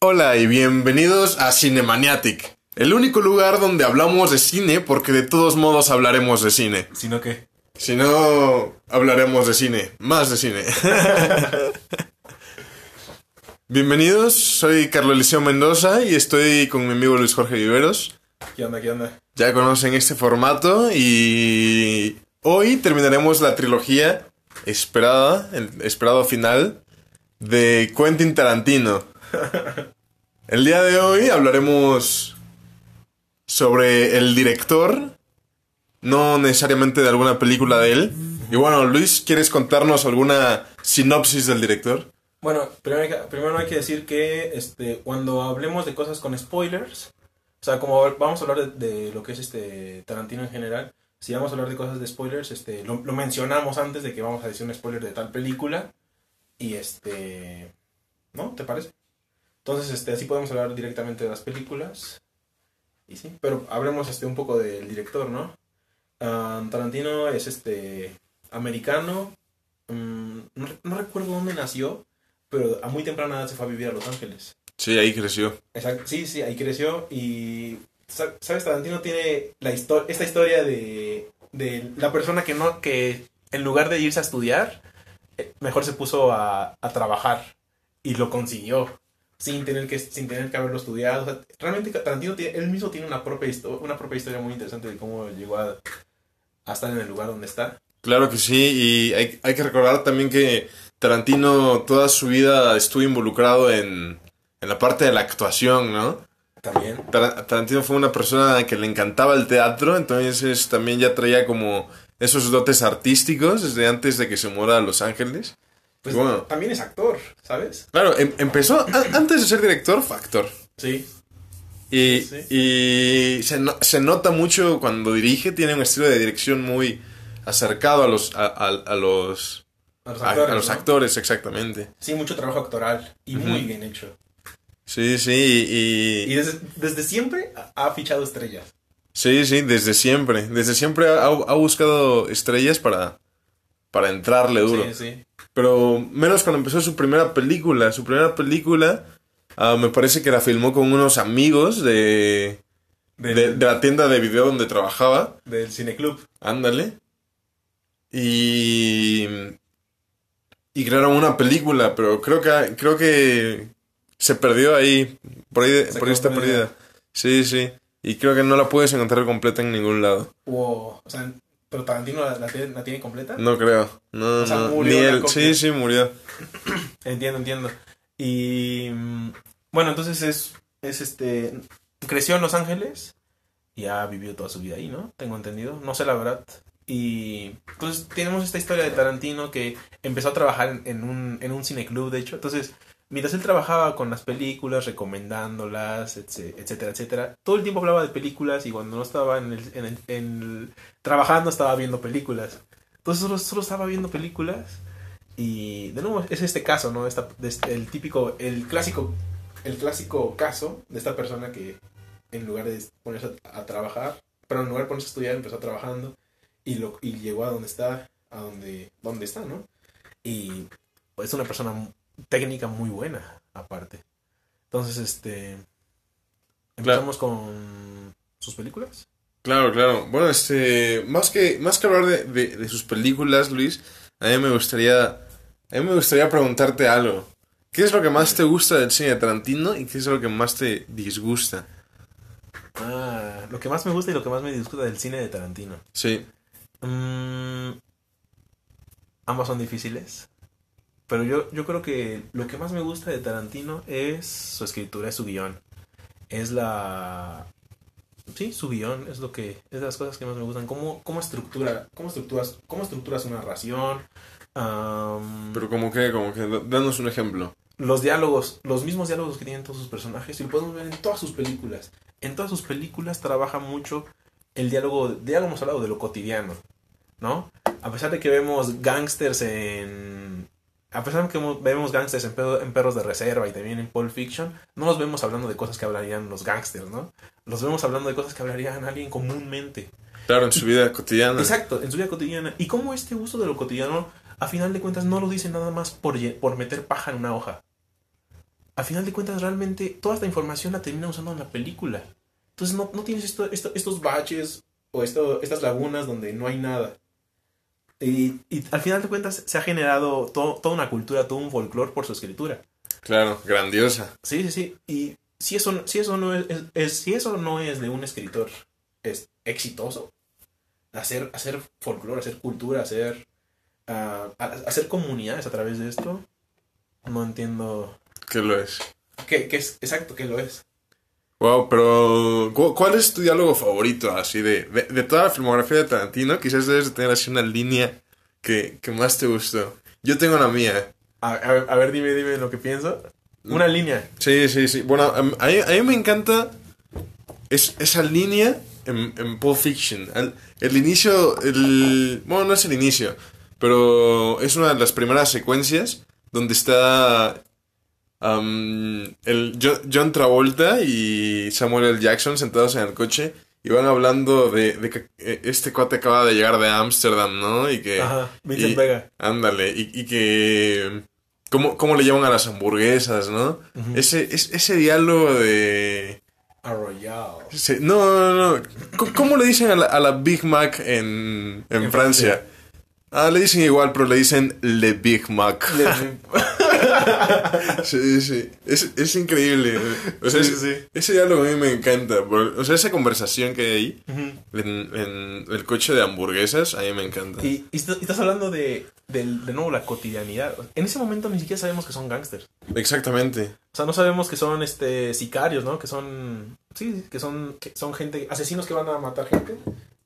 Hola y bienvenidos a Cinemaniatic, el único lugar donde hablamos de cine porque de todos modos hablaremos de cine. ¿Sino qué? Si no, hablaremos de cine, más de cine. Bienvenidos, soy Carlos Eliseo Mendoza y estoy con mi amigo Luis Jorge Viveros. ¿Qué onda, qué onda? Ya conocen este formato y hoy terminaremos la trilogía esperada, el esperado final de Quentin Tarantino. El día de hoy hablaremos sobre el director, no necesariamente de alguna película de él. Y bueno, Luis, ¿quieres contarnos alguna sinopsis del director? Bueno, primero hay que, decir que este, cuando hablemos de cosas con spoilers, o sea, como vamos a hablar de, lo que es este Tarantino en general, si vamos a hablar de cosas de spoilers, este, lo mencionamos antes de que vamos a decir un spoiler de tal película. Y este. ¿No? ¿Te parece? Entonces, este, así podemos hablar directamente de las películas. Y sí, pero hablemos este, un poco del director, ¿no? Ah, Tarantino es este americano. mm, no, no recuerdo dónde nació, pero a muy temprana edad se fue a vivir a Los Ángeles. Sí, ahí creció. Exacto, sí, sí, ahí creció y sa- sabes Tarantino tiene la histo- esta historia de, de la persona que no que en lugar de irse a estudiar eh, mejor se puso a, a trabajar y lo consiguió sin tener que sin tener que haberlo estudiado. O sea, realmente Tarantino tiene- él mismo tiene una propia una propia historia muy interesante de cómo llegó a, a estar en el lugar donde está. Claro que sí, y hay, hay que recordar también que Tarantino toda su vida estuvo involucrado en, en la parte de la actuación, ¿no? También. Tar- Tarantino fue una persona que le encantaba el teatro, entonces también ya traía como esos dotes artísticos desde antes de que se muera a Los Ángeles. Pues bueno, también es actor, ¿sabes? claro, em- empezó, antes de ser director, fue actor. Sí. Y, Sí. y se, no- se nota mucho cuando dirige, tiene un estilo de dirección muy acercado a los, a, a- a los, A los actores. a los ¿no? actores, exactamente. Sí, mucho trabajo actoral y muy bien hecho. Sí, sí, y, Y desde, desde siempre ha- ha fichado estrellas. sí, sí, desde siempre, desde siempre ha, ha buscado estrellas para, para entrarle duro. Sí, sí. Pero menos cuando empezó su primera película. Su primera película ah, me parece que la filmó con unos amigos de, de, de la tienda de video donde trabajaba. del cineclub. Ándale. Y. Y crearon una película, pero creo que creo que se perdió ahí. Por ahí, por ahí está perdida. Sí, sí. Y creo que no la puedes encontrar completa en ningún lado. O, o sea, pero Tarantino la, la tiene, la tiene completa. No creo. No, O sea, no. murió Ni él. Sí, sí, murió. Entiendo, entiendo. Y mm, bueno, entonces es, es este. Creció en Los Ángeles y ha vivido toda su vida ahí, ¿no? Tengo entendido. No sé la verdad. Y entonces tenemos esta historia de Tarantino que empezó a trabajar en, en un, en un cineclub, de hecho. Entonces, mientras él trabajaba con las películas, recomendándolas, etc- etcétera, etcétera, todo el tiempo hablaba de películas y cuando no estaba en en trabajando estaba viendo películas. Entonces solo, solo estaba viendo películas y de nuevo es este caso, ¿no? Esta, este- el típico, el clásico, el clásico caso de esta persona que en lugar de ponerse a, trabajar, pero en lugar de ponerse a estudiar empezó trabajando y, lo, y llegó a donde está, a donde, donde está, ¿no? Y es una persona técnica muy buena, aparte. Entonces, este... Empezamos con sus películas. Claro, claro. Bueno, este, más que, más que hablar de, de- de sus películas, Luis, a mí me gustaría, a mí me gustaría preguntarte algo. ¿Qué es lo que más te gusta del cine de Tarantino y qué es lo que más te disgusta? Ah, lo que más me gusta y lo que más me disgusta del cine de Tarantino. Sí, Mm, ambas son difíciles. Pero yo, yo creo que lo que más me gusta de Tarantino es su escritura, es su guion. Es la... Sí, su guion es lo que... Es de las cosas que más me gustan. Cómo, cómo estructura... Cómo estructuras, cómo estructuras una narración. pero como que, como que, danos un ejemplo. los diálogos, los mismos diálogos que tienen todos sus personajes, y lo podemos ver en todas sus películas. En todas sus películas trabaja mucho el diálogo, ya lo hemos hablado, de lo cotidiano, ¿no? A pesar de que vemos gangsters en... A pesar de que mo- vemos gangsters en, Perros de Reserva y también en Pulp Fiction, no los vemos hablando de cosas que hablarían los gangsters, ¿no? Los vemos hablando de cosas que hablarían alguien comúnmente. Claro, en su vida cotidiana. Exacto, en su vida cotidiana. Y cómo este uso de lo cotidiano, a final de cuentas, no lo dice nada más por, meter paja en una hoja. al final de cuentas realmente toda esta información la termina usando en la película. Entonces no, no tienes esto, esto- estos baches o esto, estas lagunas donde no hay nada. Y, y al final de cuentas se ha generado to- toda una cultura, todo un folclore por su escritura. Claro, grandiosa. Sí, sí, sí. Y si eso, si eso no es, si eso no es de un escritor es exitoso, hacer, hacer folclore, hacer cultura, hacer, ah, hacer comunidades a través de esto, no entiendo ¿Qué lo es? qué, qué es exacto qué lo es. Wow, pero ¿cu- ¿cuál es tu diálogo favorito así de, de, de toda la filmografía de Tarantino? Quizás debes de tener así una línea que, que más te gustó. Yo tengo la mía. A, a- a ver, dime, dime lo que pienso. Una línea. Sí, sí, sí. Bueno, a, a mí me encanta es, esa línea en, en Pulp Fiction. El, el inicio, el... Bueno, no es el inicio, pero es una de las primeras secuencias donde está am, el Jo- John Travolta y Samuel L. Jackson sentados en el coche y van hablando de, de que eh, este cuate acaba de llegar de Ámsterdam, ¿no? Y que... Ajá, Vincent y- Vega. Ándale, y, y que... ¿cómo, ¿Cómo le llaman a las hamburguesas, no? Ese, es- ese diálogo de... Arroyado. ese- no, no, no. ¿Cómo, cómo le dicen a la, a la Big Mac en, en, En Francia? Francia. Ah, le dicen igual, pero le dicen Le Big Mac. Sí, sí. Es, es increíble. O sea, Sí, es- sí, ese diálogo a mí me encanta. o sea, esa conversación que hay ahí en, en el coche de hamburguesas, a mí me encanta. Y, y est- y estás hablando de, de nuevo la cotidianidad. En ese momento ni siquiera sabemos que son gángsters. Exactamente. O sea, no sabemos que son este sicarios, ¿no? Que son. Sí, que son, que son gente. Asesinos que van a matar gente.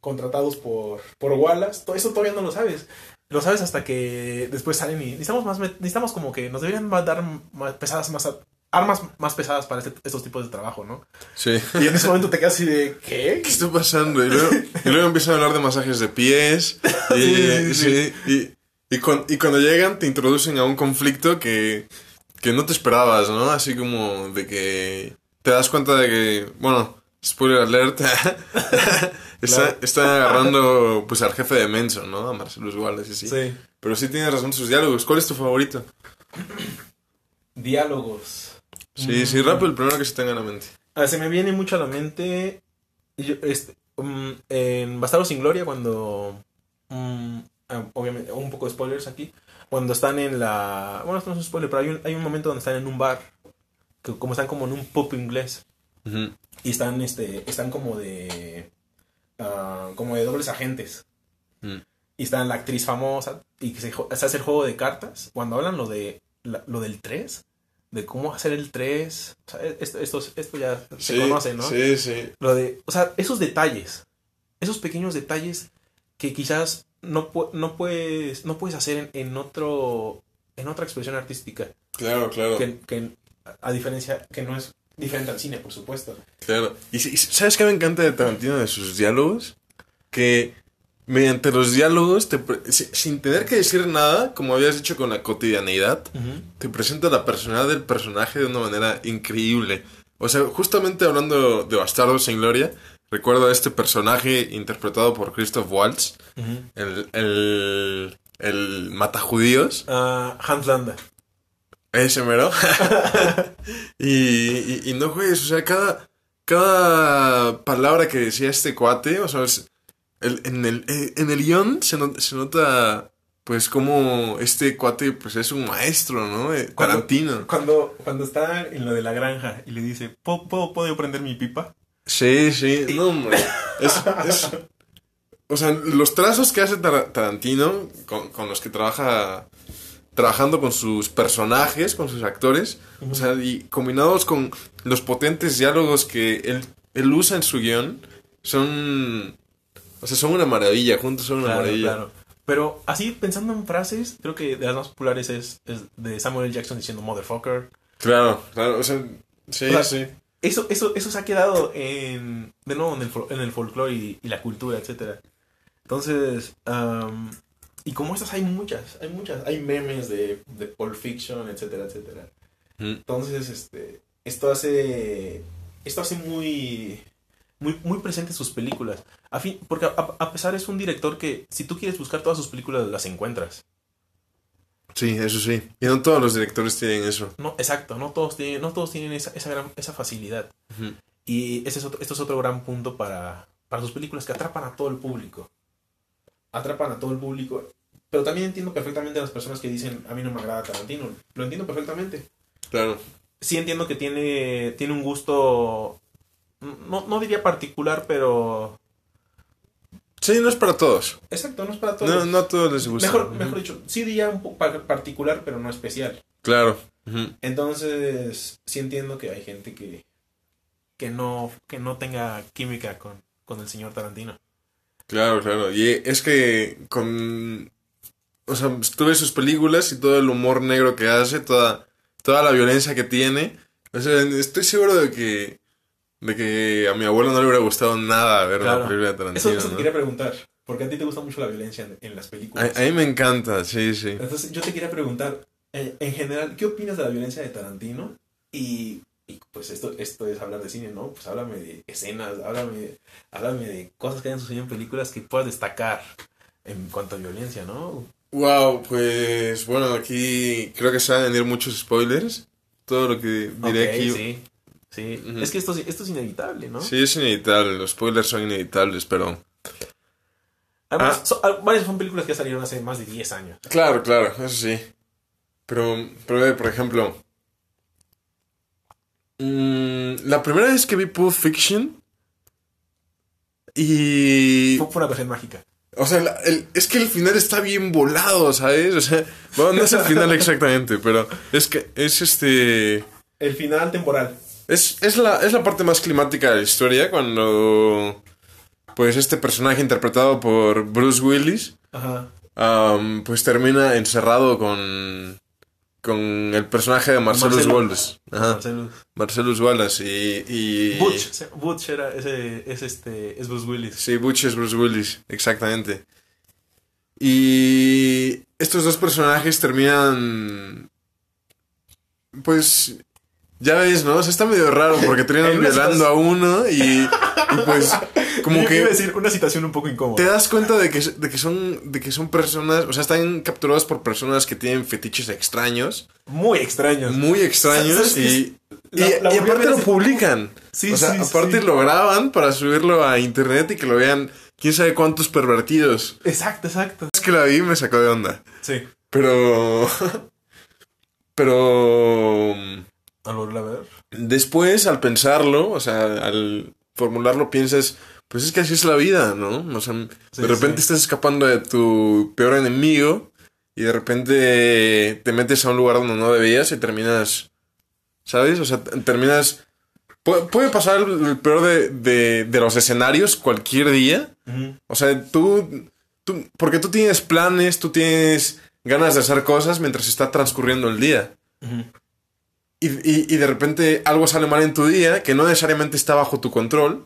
Contratados por, por Wallace. Todo eso todavía no lo sabes. Lo sabes hasta que después salen y. Necesitamos más. Necesitamos como que nos deberían dar más pesadas, más. Armas más pesadas para este- estos tipos de trabajo, ¿no? Sí. Y en ese momento te quedas así de. ¿Qué? ¿Qué está pasando? Y luego, y luego empiezan a hablar de masajes de pies. Y, Sí, sí, sí, y, y, y cuando llegan te introducen a un conflicto que, que no te esperabas, ¿no? Así como de que te das cuenta de que, bueno, spoiler alert, está, Claro. están agarrando pues al jefe de Menso, ¿no? A Marcelo Wallace, sí. Sí. Pero sí tienes razón sus diálogos. ¿Cuál es tu favorito? Diálogos. Sí, sí, rápido el primero que se tenga en la mente. Ah, se me viene mucho a la mente. yo, este, um, en Bastardo sin Gloria, cuando. um, obviamente, un poco de spoilers aquí. Cuando están en la. Bueno, esto no es un spoiler, pero hay un, hay un momento donde están en un bar. Que como están como en un pub inglés. Y están, este, están como de. Ah, como de dobles agentes. Mm. Y está la actriz famosa. Y que se, hace el juego de cartas. Cuando hablan lo de la- lo del 3. De cómo hacer el 3. O sea, esto, esto, esto ya se conoce, ¿no? Sí, sí. Lo de, o sea, esos detalles, esos pequeños detalles que quizás no, no puedes, no puedes hacer en, en otro, en otra expresión artística, Claro, claro. que, que a diferencia, que no es diferente al cine, por supuesto. Claro. Y, si- y ¿sabes qué me encanta de Tarantino de sus diálogos? Que mediante los diálogos, te pre- sin tener que decir nada, como habías dicho con la cotidianidad, te presenta la personalidad del personaje de una manera increíble. O sea, justamente hablando de Bastardos sin Gloria, recuerdo a este personaje interpretado por Christoph Waltz, el, el, el matajudíos. Ah, Hans Landa. Ese mero. y, y, y no juegues, o sea, cada, cada palabra que decía este cuate, o sea, es- el- en, el, eh, en el guion se, not- se nota, pues, como este cuate, pues, es un maestro, ¿no? Eh, Cuando- Tarantino. Cuando, cuando está en lo de la granja y le dice, ¿puedo, puedo, puedo prender mi pipa? Sí, sí, no, hombre. Es, es- o sea, los trazos que hace Tar- Tarantino, con, con los que trabaja, trabajando con sus personajes, con sus actores, o sea, y combinados con los potentes diálogos que él, él usa en su guion, son, o sea, son una maravilla, juntos son una Claro, maravilla. claro. Pero así, pensando en frases, creo que de las más populares es, es de Samuel L. Jackson diciendo motherfucker. Claro, claro, o sea, sí, O sea, sí. Eso, eso, eso se ha quedado en, de nuevo en el, en el folclore y, y la cultura, etcétera. Entonces, y como estas hay muchas, hay muchas, hay memes de, de Pulp Fiction, etcétera, etcétera. Mm. Entonces, este, esto hace, esto hace muy, muy, muy presente sus películas. A fin, porque a, a pesar es un director que, si tú quieres buscar todas sus películas, las encuentras. Sí, eso sí. Y no todos los directores tienen eso. No, exacto, no todos tienen, no todos tienen esa, esa, gran- esa facilidad. Y ese es otro, esto es otro gran punto para, para sus películas que atrapan a todo el público. Atrapan a todo el público. Pero también entiendo perfectamente a las personas que dicen, a mí no me agrada Tarantino. Lo entiendo perfectamente. Claro. Sí entiendo que tiene, tiene un gusto, no, no diría particular, pero... Sí, no es para todos. Exacto, no es para todos. No, no a todos les gusta. mejor, mejor dicho, sí diría un poco par- particular, pero no especial. Claro. Entonces, sí entiendo que hay gente que, que, no, que no tenga química con, con el señor Tarantino. Claro, claro. Y es que con... O sea, tú ves sus películas y todo el humor negro que hace, toda, toda la violencia que tiene. O sea, estoy seguro de que... De que a mi abuelo no le hubiera gustado nada ver Claro. una película de Eso, Tarantino, eso te ¿no? quería preguntar, porque a ti te gusta mucho la violencia en, en las películas. A, a mí me encanta, sí, sí. Entonces, yo te quería preguntar, eh, en general, ¿qué opinas de la violencia de Tarantino? Y, y, pues esto, esto es hablar de cine, ¿no? Pues háblame de escenas, háblame, háblame de cosas que hayan sucedido en películas que puedas destacar en cuanto a violencia, ¿no? Wow, pues bueno, aquí creo que se van a venir muchos spoilers. Todo lo que diré aquí. Sí, sí. Es que esto, esto es inevitable, ¿no? Sí, es inevitable, los spoilers son inevitables, pero... Además, Ah. so- ah, varias son películas que salieron hace más de 10 años. Claro, claro, eso sí. Pero, pero por ejemplo... mm, la primera vez que vi Pulp Fiction... Y... Fue, una ocasión mágica. O sea, la- el- es que el final está bien volado, ¿sabes? O sea, bueno, no es el final exactamente, pero es que es este... El final temporal. Es, es, la, es la parte más climática de la historia cuando... Pues este personaje interpretado por Bruce Willis... Ajá. Pues termina encerrado con con el personaje de Marcellus Marcelo. Wallace. Ajá, Marcelo. Marcellus Wallace y, y Butch. Butch era ese, es este, es Bruce Willis. Sí, Butch es Bruce Willis, exactamente. Y estos dos personajes terminan pues ya ves, ¿no? O sea, está medio raro porque terminan violando a uno y, y pues como Yo que iba a decir una situación un poco te incómoda. das cuenta de que, de que son de que son personas, o sea, están capturados por personas que tienen fetiches extraños, Muy extraños. muy extraños ¿Sabes qué y, La- y, la aparte lo publican. Sí, o sea, sí, aparte sí. lo graban para subirlo a internet y que lo vean quién sabe cuántos pervertidos. Exacto, exacto. Es que la vi y me sacó de onda. Sí. Pero pero Al volverla a ver. después al pensarlo, o sea, al formularlo piensas, pues es que así es la vida, ¿no? O sea, Sí, de repente sí. estás escapando de tu peor enemigo y de repente te metes a un lugar donde no debías y terminas, ¿sabes? O sea, terminas... Puede, puede pasar el peor de, de, de los escenarios cualquier día. O sea, tú, tú... Porque tú tienes planes, tú tienes ganas de hacer cosas mientras está transcurriendo el día. Ujú. Y, y- y de repente algo sale mal en tu día que no necesariamente está bajo tu control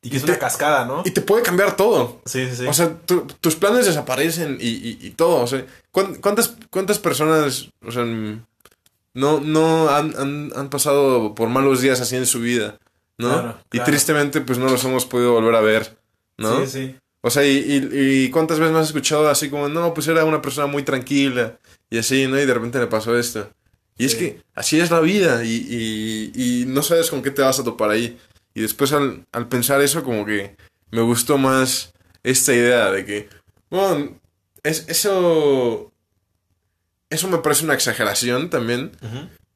Y que es te- una cascada, ¿no? y te puede cambiar todo. Sí, sí, sí. O sea, tu- tus planes desaparecen y, todo. O sea, ¿cuán- ¿cuántas, cuántas personas o sea, no, no han, han- han pasado por malos días así en su vida? ¿no? Claro, y claro. tristemente pues no los hemos podido volver a ver. ¿no? Sí, sí. O sea, y, y- y cuántas veces me has escuchado así como, no, pues era una persona muy tranquila y así, ¿no? Y de repente le pasó esto. Y es que así es la vida y, y- y no sabes con qué te vas a topar ahí. Y después al, al pensar eso, como que me gustó más esta idea de que, bueno, es, eso, eso me parece una exageración también,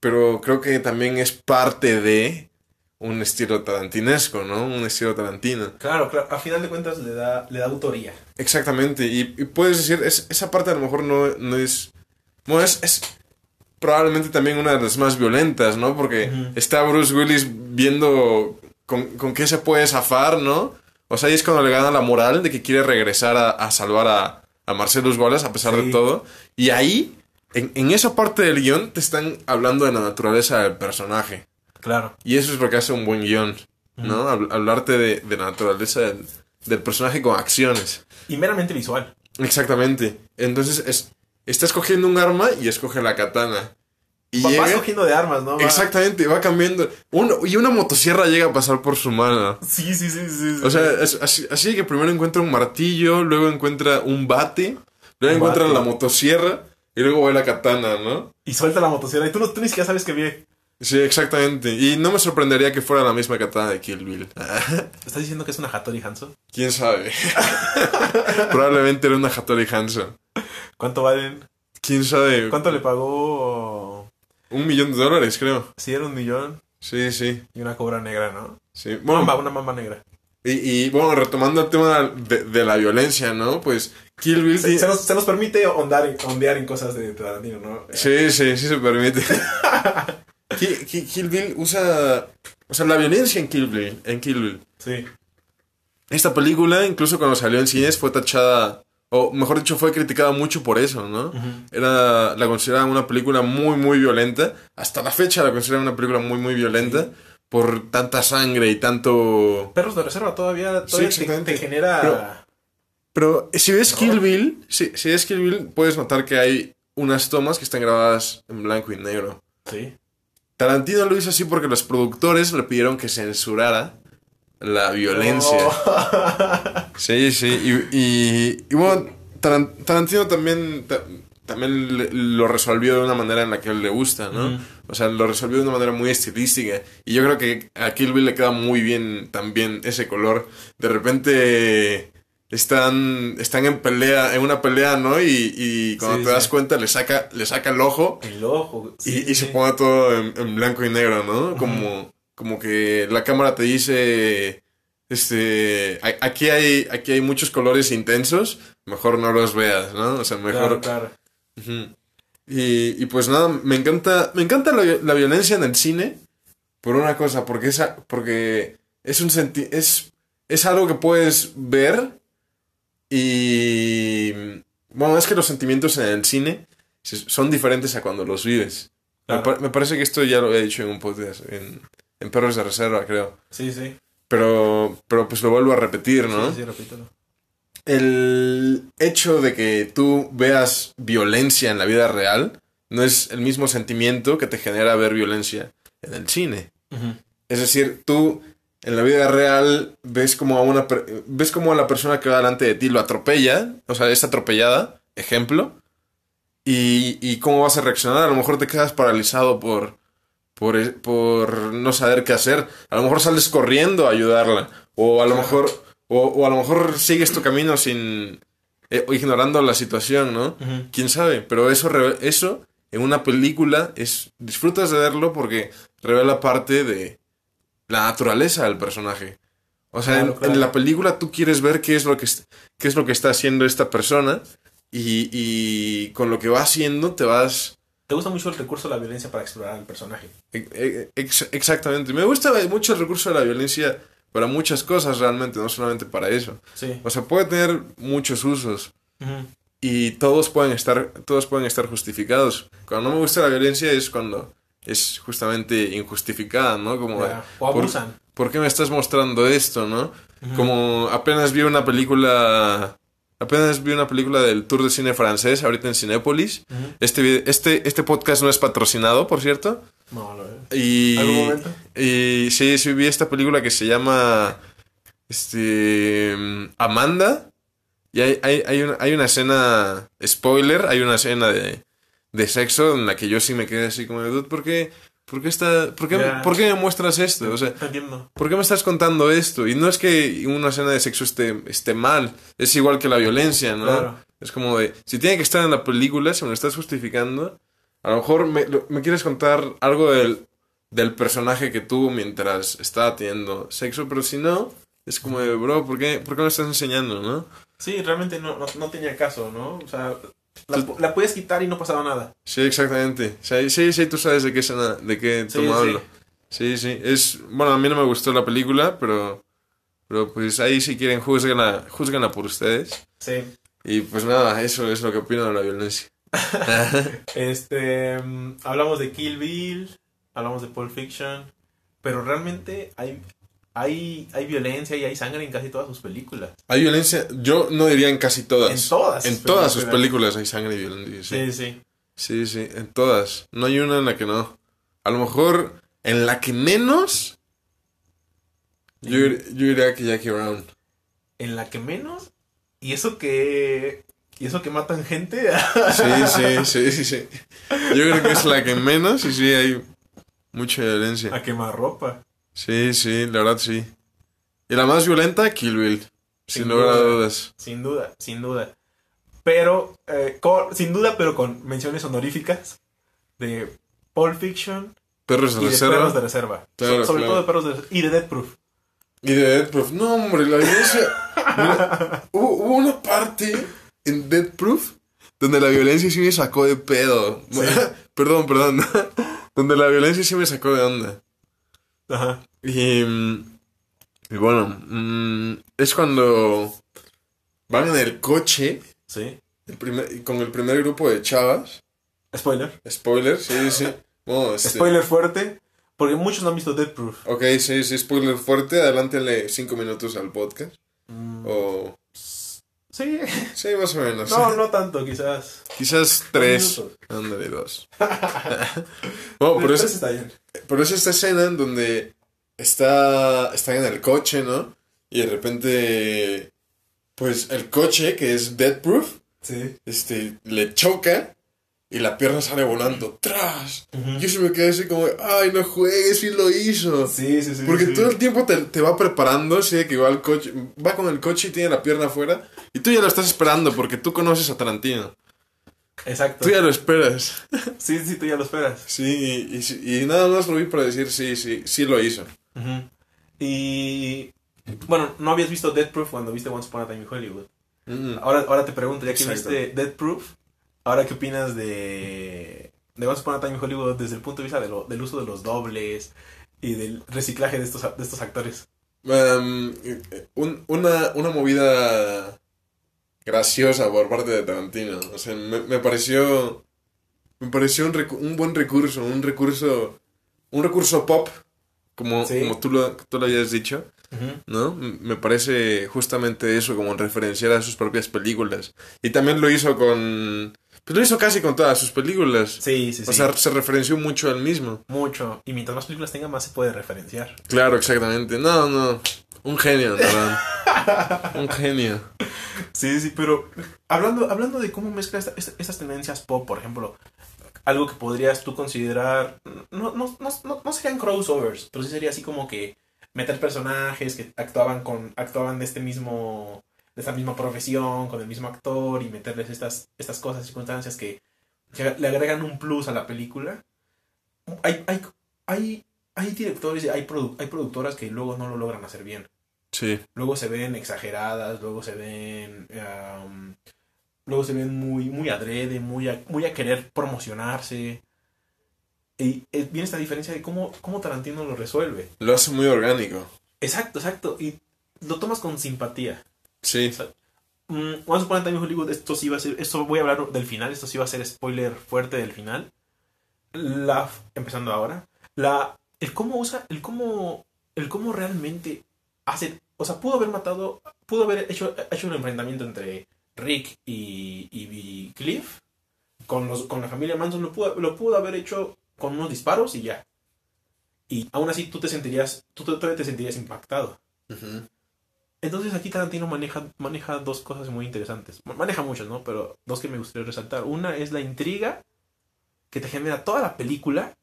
pero creo que también es parte de un estilo tarantinesco, ¿no? Un estilo tarantino. Claro, claro. A final de cuentas le da, le da autoría. Exactamente, y, y puedes decir, es, esa parte a lo mejor no, no es... Bueno, es, es probablemente también una de las más violentas, ¿no? Porque está Bruce Willis viendo con, con qué se puede zafar, ¿no? O sea, ahí es cuando le gana la moral de que quiere regresar a, a salvar a, a Marcellus Wallace a pesar Sí. de todo. Y ahí, en, en esa parte del guion, te están hablando de la naturaleza del personaje. Claro. Y eso es lo que hace un buen guion, ¿no? Habl- Hablarte de, de la naturaleza del, del personaje con acciones. Y meramente visual. Exactamente. Entonces es, está escogiendo un arma y escoge la katana. Y Va- llega. Vas cogiendo de armas, ¿no? Va- Exactamente, va cambiando. Uno, y una motosierra llega a pasar por su mano. Sí, sí, sí, sí. sí. O sea, es así, así que primero encuentra un martillo, luego encuentra un bate, luego Un encuentra bate. la motosierra Y luego ve la katana, ¿no? Y suelta la motosierra y tú, no, tú ni siquiera sabes que viene. Sí, exactamente. Y no me sorprendería que fuera la misma katana de Kill Bill. ¿Estás diciendo que es una Hattori Hanzo? ¿Quién sabe? Probablemente era una Hattori Hanzo. ¿Cuánto valen? ¿Quién sabe? ¿Cuánto le pagó? Un millón de dólares, creo. Sí, era un millón. Sí, sí. Y una cobra negra, ¿no? Sí. Bueno, Bueno, una mamba negra. y, y, bueno, retomando el tema de, de la violencia, ¿no? Pues Kill Bill... Se, se nos, se nos permite ondar, ondear en cosas de Tarantino, ¿no? Sí, sí, sí se permite. Ki- Ki- Kill Bill usa... O sea, la violencia en Kill Bill. En Kill Bill. Sí. Esta película, incluso cuando salió en cines, fue tachada... O mejor dicho, fue criticada mucho por eso, ¿no? Era... La consideraban una película muy, muy violenta. Hasta la fecha la consideran una película muy, muy violenta. Por tanta sangre y tanto... Perros de reserva todavía, todavía te, exactamente. te genera... Pero- Pero si ves Kill Bill, si, si ves Kill Bill, puedes notar que hay unas tomas que están grabadas en blanco y negro. Sí. Tarantino lo hizo así porque los productores le pidieron que censurara la violencia. Sí, sí. Y, y, y bueno, Taran- Tarantino también, ta- también lo resolvió de una manera en la que a él le gusta, ¿no? O sea, lo resolvió de una manera muy estilística. Y yo creo que a Kill Bill le queda muy bien también ese color. De repente están, están en pelea, en una pelea, ¿no? Y, y cuando Sí, te das sí. cuenta le saca, le saca el ojo. El ojo. Y, sí, y se pone todo en, en blanco y negro, ¿no? Como, como que la cámara te dice, este, aquí hay, aquí hay muchos colores intensos, mejor no los veas, ¿no? O sea, mejor... Claro. Y, y pues nada, me encanta, me encanta la, la violencia en el cine por una cosa, porque es, porque es un senti es, es algo que puedes ver y bueno, es que los sentimientos en el cine son diferentes a cuando los vives. Me, me parece que esto ya lo he dicho en un podcast, en, en Perros de Reserva, creo. Sí, sí. Pero, pero pues lo vuelvo a repetir, ¿no? Sí, sí, repítelo. el hecho de que tú veas violencia en la vida real no es el mismo sentimiento que te genera ver violencia en el cine. Es decir, tú en la vida real ves como a una ves como a la persona que va delante de ti lo atropella, o sea, es atropellada, ejemplo, y, y cómo vas a reaccionar. A lo mejor te quedas paralizado por, por, e- por no saber qué hacer. A lo mejor sales corriendo a ayudarla, o a lo mejor, o, o a lo mejor sigues tu camino sin eh, ignorando la situación, ¿no? Quién sabe, pero eso, eso en una película es disfrutas de verlo porque revela parte de la naturaleza del personaje. O sea, Claro, en, claro. en la película tú quieres ver qué es lo que qué es lo que está haciendo esta persona y, y con lo que va haciendo te vas ¿Te gusta mucho el recurso de la violencia para explorar al personaje? e- e- ex- exactamente. Me gusta mucho el recurso de la violencia para muchas cosas realmente, no solamente para eso. Sí. O sea, puede tener muchos usos. Y todos pueden estar todos pueden estar justificados cuando no me gusta la violencia es cuando es justamente injustificada no como. O ¿por- abusan. ¿por, qué me estás mostrando esto no como apenas vi una película apenas vi una película del tour de cine francés ahorita en Cinépolis este este este podcast no es patrocinado por cierto No, lo veo. y ¿Algún momento? y sí sí vi esta película que se llama este Amanda y hay, hay, hay, una, hay una escena, spoiler, hay una escena de, de sexo en la que yo sí me quedé así como, dude, ¿por qué, por qué, está, por, qué, Ya. ¿por qué me muestras esto? O sea, entiendo. ¿por qué me estás contando esto? Y no es que una escena de sexo esté, esté mal, es igual que la violencia, ¿no? Claro. Es como de, si tiene que estar en la película, si me lo estás justificando, a lo mejor me, me quieres contar algo del, del personaje que tuvo mientras estaba teniendo sexo, pero si no, es como de, bro, ¿por qué, por qué me estás enseñando, no? Sí, realmente no, no, no tenía caso, ¿no? O sea, la, la puedes quitar y no pasaba nada. Sí, exactamente. Sí, sí, sí, tú sabes de qué escena, de qué Sí, sí. Sí, sí. Es, bueno, a mí no me gustó la película, pero, pero pues ahí si quieren juzguenla, juzguenla por ustedes. Sí. Y pues nada, eso es lo que opino de la violencia. Este, mm, hablamos de Kill Bill, hablamos de Pulp Fiction, pero realmente hay, hay, hay violencia y hay sangre en casi todas sus películas. Hay violencia, yo no diría en casi todas. En todas. En sus todas sus películas hay sangre y violencia. Sí. Sí, sí. sí, sí, en todas. No hay una en la que no. A lo mejor en la que menos, yo, yo diría que Jackie Brown. En la que menos, y eso que Y eso que matan gente. Sí, sí, sí, sí, sí. Yo creo que es la que menos y sí hay mucha violencia. a quemar ropa. Sí, sí, la verdad sí. Y la más violenta, Kill Bill. Sin, Sin lugar a duda. dudas. Sin duda, sin duda. Pero, eh, con- sin duda, pero con menciones honoríficas de Pulp Fiction Perros de y de reserva. Perros de Reserva. Claro, sobre claro. todo de Perros de Reserva. Y de Death Proof. Y de Death Proof. No, hombre, la violencia. Mira, hubo, hubo una parte en Death Proof donde la violencia sí me sacó de pedo. perdón, perdón. donde la violencia sí me sacó de onda. Ajá. Y, mm, y bueno, mm, es cuando van en el coche Sí. el primer- con el primer grupo de chavas. Spoiler. Spoiler, sí, sí. Este- Spoiler fuerte. Porque muchos no han visto Death Proof. Ok, sí, sí, spoiler fuerte. Adelántenle cinco minutos al podcast. Mm, O. Sí. Sí, más o menos. No, no tanto, quizás. Quizás tres. Ándale, dos. no, pero es, está bien. pero es esta escena en donde está, están en el coche, ¿no? Y de repente, pues el coche, que es Deadproof, Sí. este, le choca y la pierna sale volando. ¡Tras! Yo se me quedé así como, ¡ay, no juegues! Sí lo hizo. Sí, sí, sí. Porque sí. todo el tiempo te, te va preparando, así de que va al coche, va con el coche y tiene la pierna afuera, y tú ya lo estás esperando porque tú conoces a Tarantino. Exacto. Tú ya lo esperas. Sí, sí, tú ya lo esperas. Sí, y, y- y nada más lo vi para decir, sí, sí, sí lo hizo. Ujú. Y. Bueno, no habías visto Death Proof cuando viste Once Upon a Time in Hollywood. Mm. Ahora, ahora te pregunto, ya que Exacto. viste Death Proof, ¿ahora qué opinas de, de Once Upon a Time Hollywood desde el punto de vista de lo- del uso de los dobles y del reciclaje de estos, de estos actores? Um, un- una, una movida graciosa por parte de Tarantino. O sea, me, me pareció. Me pareció un, recu- un buen recurso, un recurso. Un recurso pop, como, Sí. como tú, lo, tú lo habías dicho. ¿no? Me parece justamente eso, como referenciar a sus propias películas. Y también lo hizo con... Pues lo hizo casi con todas sus películas. Sí, sí, sí. O sea, se referenció mucho al mismo. mucho. Y mientras más películas tenga, más se puede referenciar. Claro, exactamente. No, no. Un genio, ¿verdad? Un genio. Sí, sí, pero hablando, hablando de cómo mezcla esta- esta- estas tendencias pop, por ejemplo, algo que podrías tú considerar, no, no, no, no, no serían crossovers, pero sí sería así como que meter personajes que actuaban con, actuaban de este mismo, de esta misma profesión, con el mismo actor y meterles estas, estas cosas, circunstancias que, que le agregan un plus a la película. Hay, hay, hay, hay directores y hay, produ- hay productoras que luego no lo logran hacer bien Sí. luego se ven exageradas, luego se ven luego se ven muy muy adrede, muy a, muy a querer promocionarse. Y es bien esta diferencia de cómo, cómo Tarantino lo resuelve. Lo hace muy orgánico. Exacto, exacto. Y lo tomas con simpatía. Sí. Mm, Once Upon a Time in Hollywood, esto sí va a ser, esto voy a hablar del final, esto sí va a ser spoiler fuerte del final. La, empezando ahora, la, el cómo usa, el cómo, el cómo realmente hace, o sea, pudo haber matado, pudo haber hecho, hecho un enfrentamiento entre Rick y, y, y Cliff con los, con la familia Manson, lo pudo, lo pudo haber hecho con unos disparos y ya. Y aún así tú te sentirías, tú todavía te sentirías impactado. Ujú. Entonces aquí Tarantino maneja, maneja dos cosas muy interesantes. Ma- Maneja muchas, ¿no? Pero dos que me gustaría resaltar. Una es la intriga que te genera toda la película.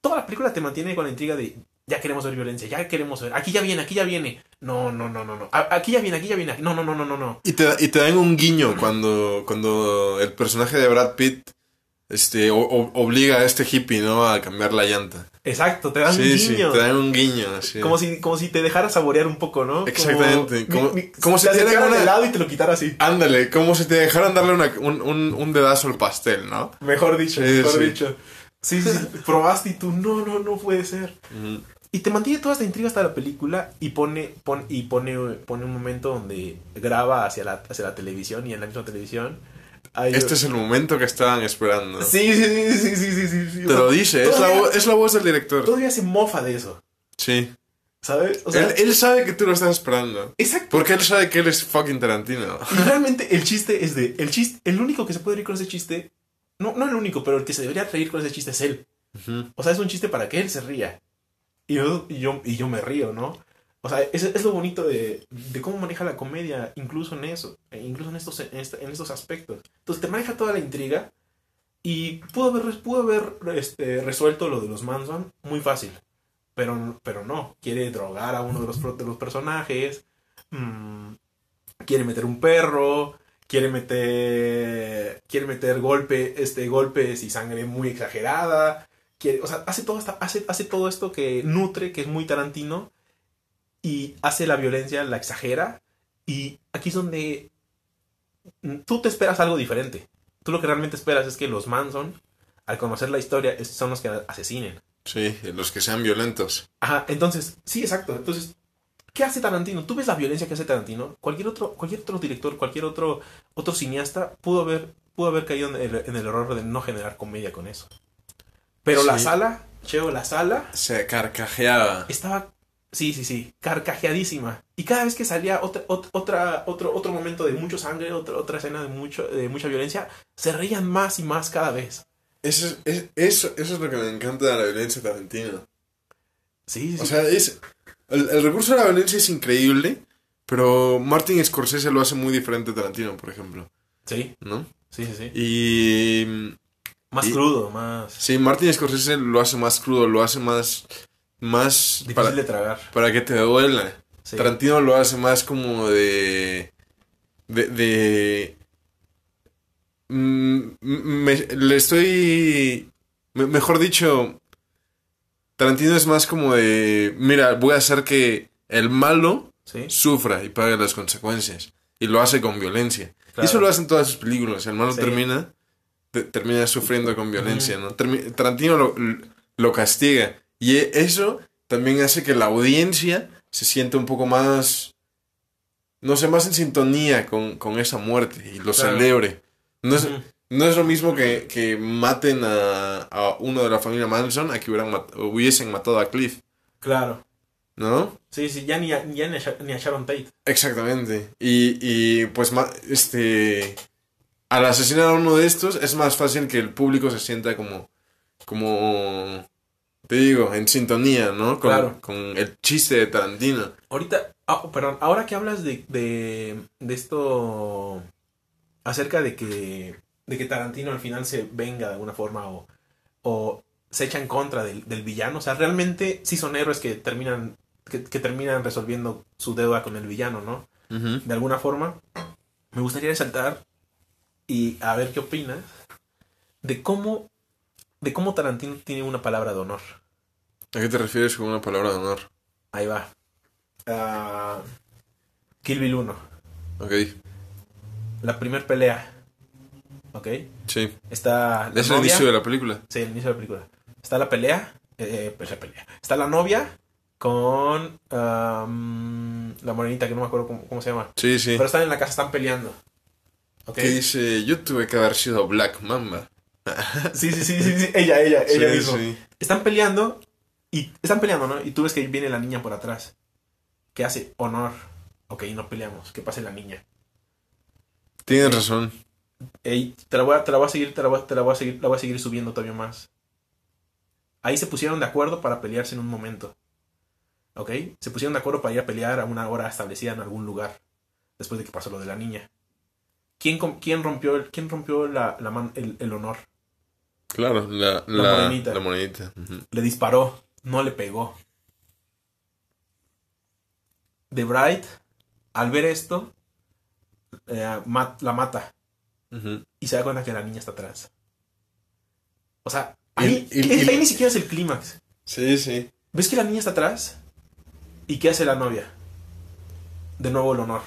Toda la película te mantiene con la intriga de ya queremos ver violencia, ya queremos ver. Aquí ya viene, aquí ya viene. No, no, no, no, no. Aquí ya viene, aquí ya viene. No, no, no, no, no, no. Y te, y te dan un guiño cuando, cuando el personaje de Brad Pitt este, o- obliga a este hippie, ¿no? A cambiar la llanta. Exacto, te dan Sí, un sí, guiño. te dan un guiño. Así. Como si, como si te dejara saborear un poco, ¿no? Exactamente, como- mi- mi- como si te dieran el helado y te lo quitara así. Ándale, como si te dejaran darle una- un, un, un dedazo al pastel, ¿no? Mejor dicho, Sí, mejor sí. dicho. Sí, sí, sí, probaste y tú, no, no, no puede ser. Y te mantiene toda esta intriga hasta la película y pone, pon- y pone, pone un momento donde graba hacia la, hacia la televisión y en la misma televisión. Hay- Este es el momento que estaban esperando. Sí, sí, sí, sí, sí, sí, sí, sí. Te lo dice, es la, todavía- vo- es la voz del director. Todavía se mofa de eso, Sí. ¿sabes? O sea, él, él sabe que tú lo estás esperando. exacto. Porque él sabe que él es fucking Tarantino. Y realmente el chiste es de. El chiste, el único que se puede reír con ese chiste. No, no el único, pero el que se debería reír con ese chiste es él. Ujú. O sea, es un chiste para que él se ría. Y yo, y yo, y yo me río, ¿no? O sea, es, es lo bonito de, de cómo maneja la comedia, incluso en eso, e incluso en estos, en, esta- en estos aspectos. Entonces te maneja toda la intriga y pudo haber, pudo haber este, resuelto lo de los Manson muy fácil. Pero, pero no, quiere drogar a uno de los, de los personajes, mm, quiere meter un perro, quiere meter, quiere meter golpe, este, golpes y sangre muy exagerada. Quiere, o sea, hace todo, esta- hace, hace todo esto que nutre, que es muy Tarantino, y hace la violencia, la exagera. Y aquí es donde mm, tú te esperas algo diferente. Tú lo que realmente esperas es que los Manson, al conocer la historia, son los que asesinen. Sí, los que sean violentos. Ajá, entonces, sí, exacto. Entonces, ¿qué hace Tarantino? Tú ves la violencia que hace Tarantino. Cualquier otro, cualquier otro director, cualquier otro, otro cineasta pudo haber, pudo haber caído en el, en el error de no generar comedia con eso. Pero la sala, Cheo, la sala Se carcajeaba. estaba, sí, sí, sí, carcajeadísima. Y cada vez que salía otra, ot- otra, otro, otro momento de mucho sangre, otra, otra escena de, mucho, de mucha violencia, se reían más y más cada vez. Eso es, es- eso, eso es lo que me encanta de la violencia tarantina. Sí, sí, sí. O sea, es. El, el recurso de la violencia es increíble, pero Martin Scorsese lo hace muy diferente a Tarantino, por ejemplo. sí, ¿No? sí, sí, sí. Y. Más y- crudo, más Sí, Martin Scorsese lo hace más crudo, lo hace más. Más. difícil Para, de tragar. para que te duela. Sí. Tarantino lo hace más como de. De. de mm, me- le estoy. me- mejor dicho. Tarantino es más como de. Mira, voy a hacer que el malo Sí, sufra y pague las consecuencias. Y lo hace con violencia. Y eso lo hacen todas sus películas. El malo Sí. termina. te- termina sufriendo con violencia, ¿no? Termi- Tarantino lo, lo castiga. Y e- eso también hace que la audiencia se sienta un poco más. No sé, más en sintonía con, con esa muerte y lo Claro. celebre. No es, no es lo mismo que, que maten a, a uno de la familia Manson a que hubieran mat- hubiesen matado a Cliff, Claro. ¿no? Sí, sí, ya ni a, ya ni a, Sha- ni a Sharon Tate. Exactamente. Y, y pues este al asesinar a uno de estos es más fácil que el público se sienta como como te digo, en sintonía, ¿no? Con, Claro. con el chiste de Tarantino. Ahorita, ah, perdón, ahora que hablas de, de, de esto acerca de que, de que Tarantino al final se venga de alguna forma o, o se echa en contra del, del villano, o sea, realmente sí son héroes que terminan, que, que terminan resolviendo su deuda con el villano, ¿no? De alguna forma, me gustaría resaltar y a ver qué opinas de cómo, de cómo Tarantino tiene una palabra de honor. ¿A qué te refieres con una palabra de honor? Ahí va. Ah, Kill Bill 1. Ok, La primer pelea. ¿Ok? sí. Está la Es el inicio de la película. Sí, el inicio de la película. Está la pelea. Eh, pues la pelea. Está la novia con la morenita que no me acuerdo cómo, cómo se llama. Sí, sí. Pero están en la casa, están peleando. ¿Ok? Que dice, yo tuve que haber sido Black Mamba. Sí, sí, sí, sí, sí. Ella, ella, ella Sí, mismo. sí. Están peleando y están peleando, ¿no? Y tú ves que viene la niña por atrás. ¿Qué hace? Honor. Ok, no peleamos. Que pase la niña. Tienes razón. Ey, te la voy a, te la voy a seguir, te la voy, a- te la voy a seguir, la voy a seguir subiendo todavía más. Ahí se pusieron de acuerdo para pelearse en un momento. ¿Ok? Se pusieron de acuerdo para ir a pelear a una hora establecida en algún lugar. Después de que pasó lo de la niña. ¿Quién, rompió, el, quién rompió la, la man- el, el honor? Claro, la, La la. Ujú. Le disparó, no le pegó. The Bright, al ver esto, eh, la mata. Y se da cuenta que la niña está atrás. O sea, ahí, y- ahí- y- ahí ni siquiera es el clímax. Sí, sí. ¿Ves que la niña está atrás? ¿Y qué hace la novia? De nuevo el honor.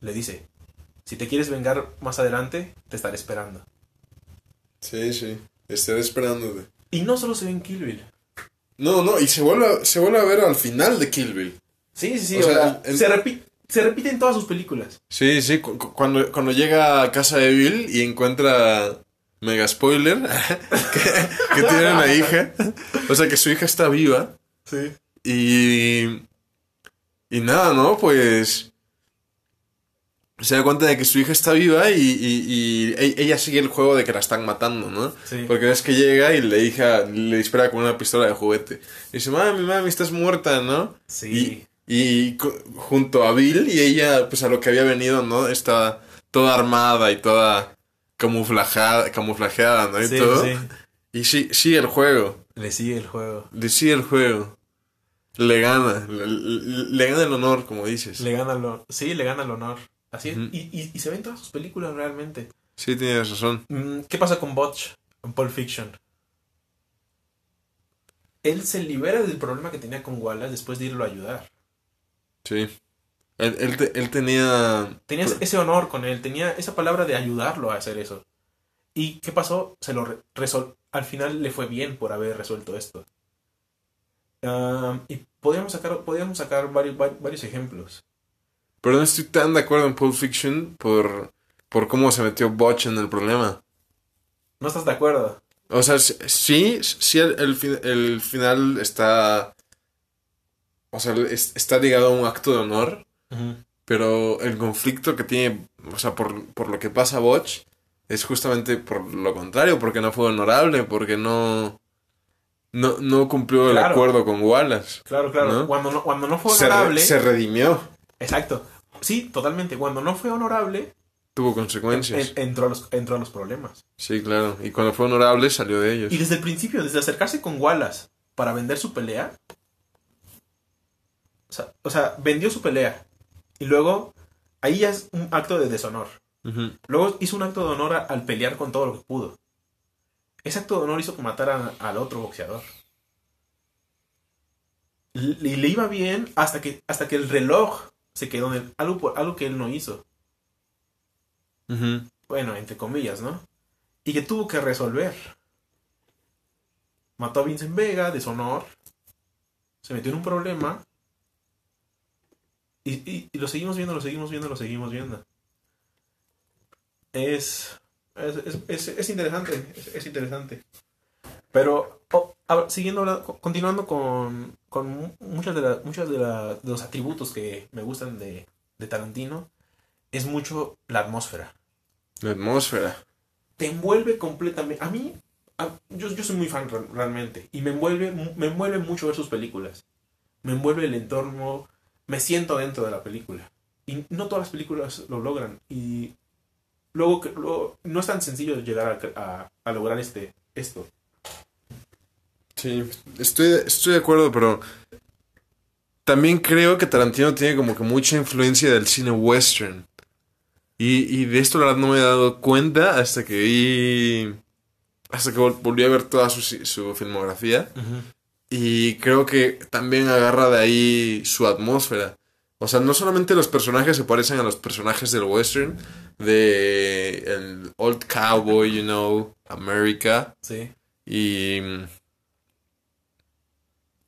Le dice, si te quieres vengar más adelante, te estaré esperando. Sí, sí. Estaré esperándote. Y no solo se ve en Kill Bill. No, no, y se vuelve, a- se vuelve a ver al final de Kill Bill. Sí, sí, sí. O o sea, sea, el- se, repi- se repite en todas sus películas. Sí, sí, cu- cu- cuando, cuando llega a casa de Bill y encuentra, mega spoiler, que, que tiene una hija. O sea, que su hija está viva. Sí. Y... Y nada, ¿no? Pues... Se da cuenta de que su hija está viva y, y- y e- ella sigue el juego de que la están matando, ¿no? Sí. Porque es que llega y la hija le dispara con una pistola de juguete. Y dice, mami, mami, estás muerta, ¿no? Sí. Y junto a Bill y ella, pues a lo que había venido, ¿no? Estaba toda armada y toda camuflajada, camuflajeada, ¿no? Y Sí, todo. sí. Y sí, sigue el juego. Le sigue el juego. Le sigue el juego. Le gana. Le, le- le gana el honor, como dices. Le gana el honor. Sí, le gana el honor. Así es. Y, y, y se ven todas sus películas realmente. Sí, tienes razón. Mm, ¿Qué pasa con Butch en Pulp Fiction? Él se libera del problema que tenía con Wallace después de irlo a ayudar. Sí. Él, él, te- él tenía... Tenía ese honor con él, tenía esa palabra de ayudarlo a hacer eso. ¿Y qué pasó? Se lo re- resol- al final le fue bien por haber resuelto esto. Ah, y podríamos sacar, podríamos sacar varios, vari- varios ejemplos. Pero no estoy tan de acuerdo en Pulp Fiction por, por cómo se metió Butch en el problema. ¿No estás de acuerdo? O sea, sí, sí el, el, fin- el final está... O sea, es- está ligado a un acto de honor, pero el conflicto que tiene, o sea, por, por lo que pasa Butch, es justamente por lo contrario, porque no fue honorable, porque no... No, no cumplió el acuerdo con Wallace. Claro, claro. ¿No? Cuando, no, cuando no fue Se, re- honorable. se redimió. Exacto. Sí, totalmente. Cuando no fue honorable, Tuvo consecuencias. en- entró, a los, entró a los problemas. Sí, claro. Y cuando fue honorable salió de ellos. Y desde el principio, desde acercarse con Wallace para vender su pelea. O sea, o sea, vendió su pelea. Y luego, ahí ya es un acto de deshonor. Luego hizo un acto de honor a- al pelear con todo lo que pudo. Ese acto de honor hizo que mataran al otro boxeador. Y y le iba bien hasta que, hasta que el reloj se quedó en él. Algo, por- algo que él no hizo. Bueno, entre comillas, ¿no? Y que tuvo que resolver. Mató a Vincent Vega, deshonor. Se metió en un problema. Y, y- y lo seguimos viendo, lo seguimos viendo, lo seguimos viendo. Es. Es, es- es- es interesante. Es, es interesante. Pero, oh, a ver, siguiendo, continuando con, con mu- muchas, de, la- muchas de, la- de los atributos que me gustan de, de Tarantino, es mucho la atmósfera La atmósfera. te envuelve completamente. A mí, a- yo, yo soy muy fan re- realmente. Y me envuelve, me envuelve mucho ver sus películas. Me envuelve el entorno. Me siento dentro de la película. Y no todas las películas lo logran. Y luego, que- luego no es tan sencillo llegar a, a- a lograr este, esto. Sí, estoy, estoy de acuerdo, pero también creo que Tarantino tiene como que mucha influencia del cine western. Y, y de esto la verdad no me he dado cuenta hasta que vi... Hasta que vol- volví a ver toda su, su filmografía. Y creo que también agarra de ahí su atmósfera. O sea, no solamente los personajes se parecen a los personajes del western, de el Old Cowboy, you know, America. Sí. Y,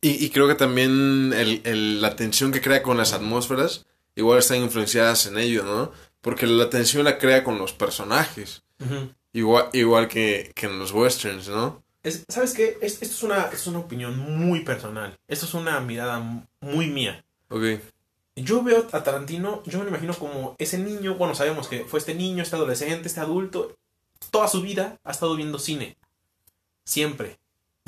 y, y creo que también el, el- la tensión que crea con las atmósferas igual están influenciadas en ello, ¿no? Porque la tensión la crea con los personajes, igual, igual que, que en los westerns, ¿no? Es- ¿Sabes qué? Es- esto es una, es una opinión muy personal. Esto es una mirada muy mía. Ok, Yo veo a Tarantino, yo me lo imagino como ese niño, bueno, sabemos que fue este niño, este adolescente, este adulto, toda su vida ha estado viendo cine. Siempre.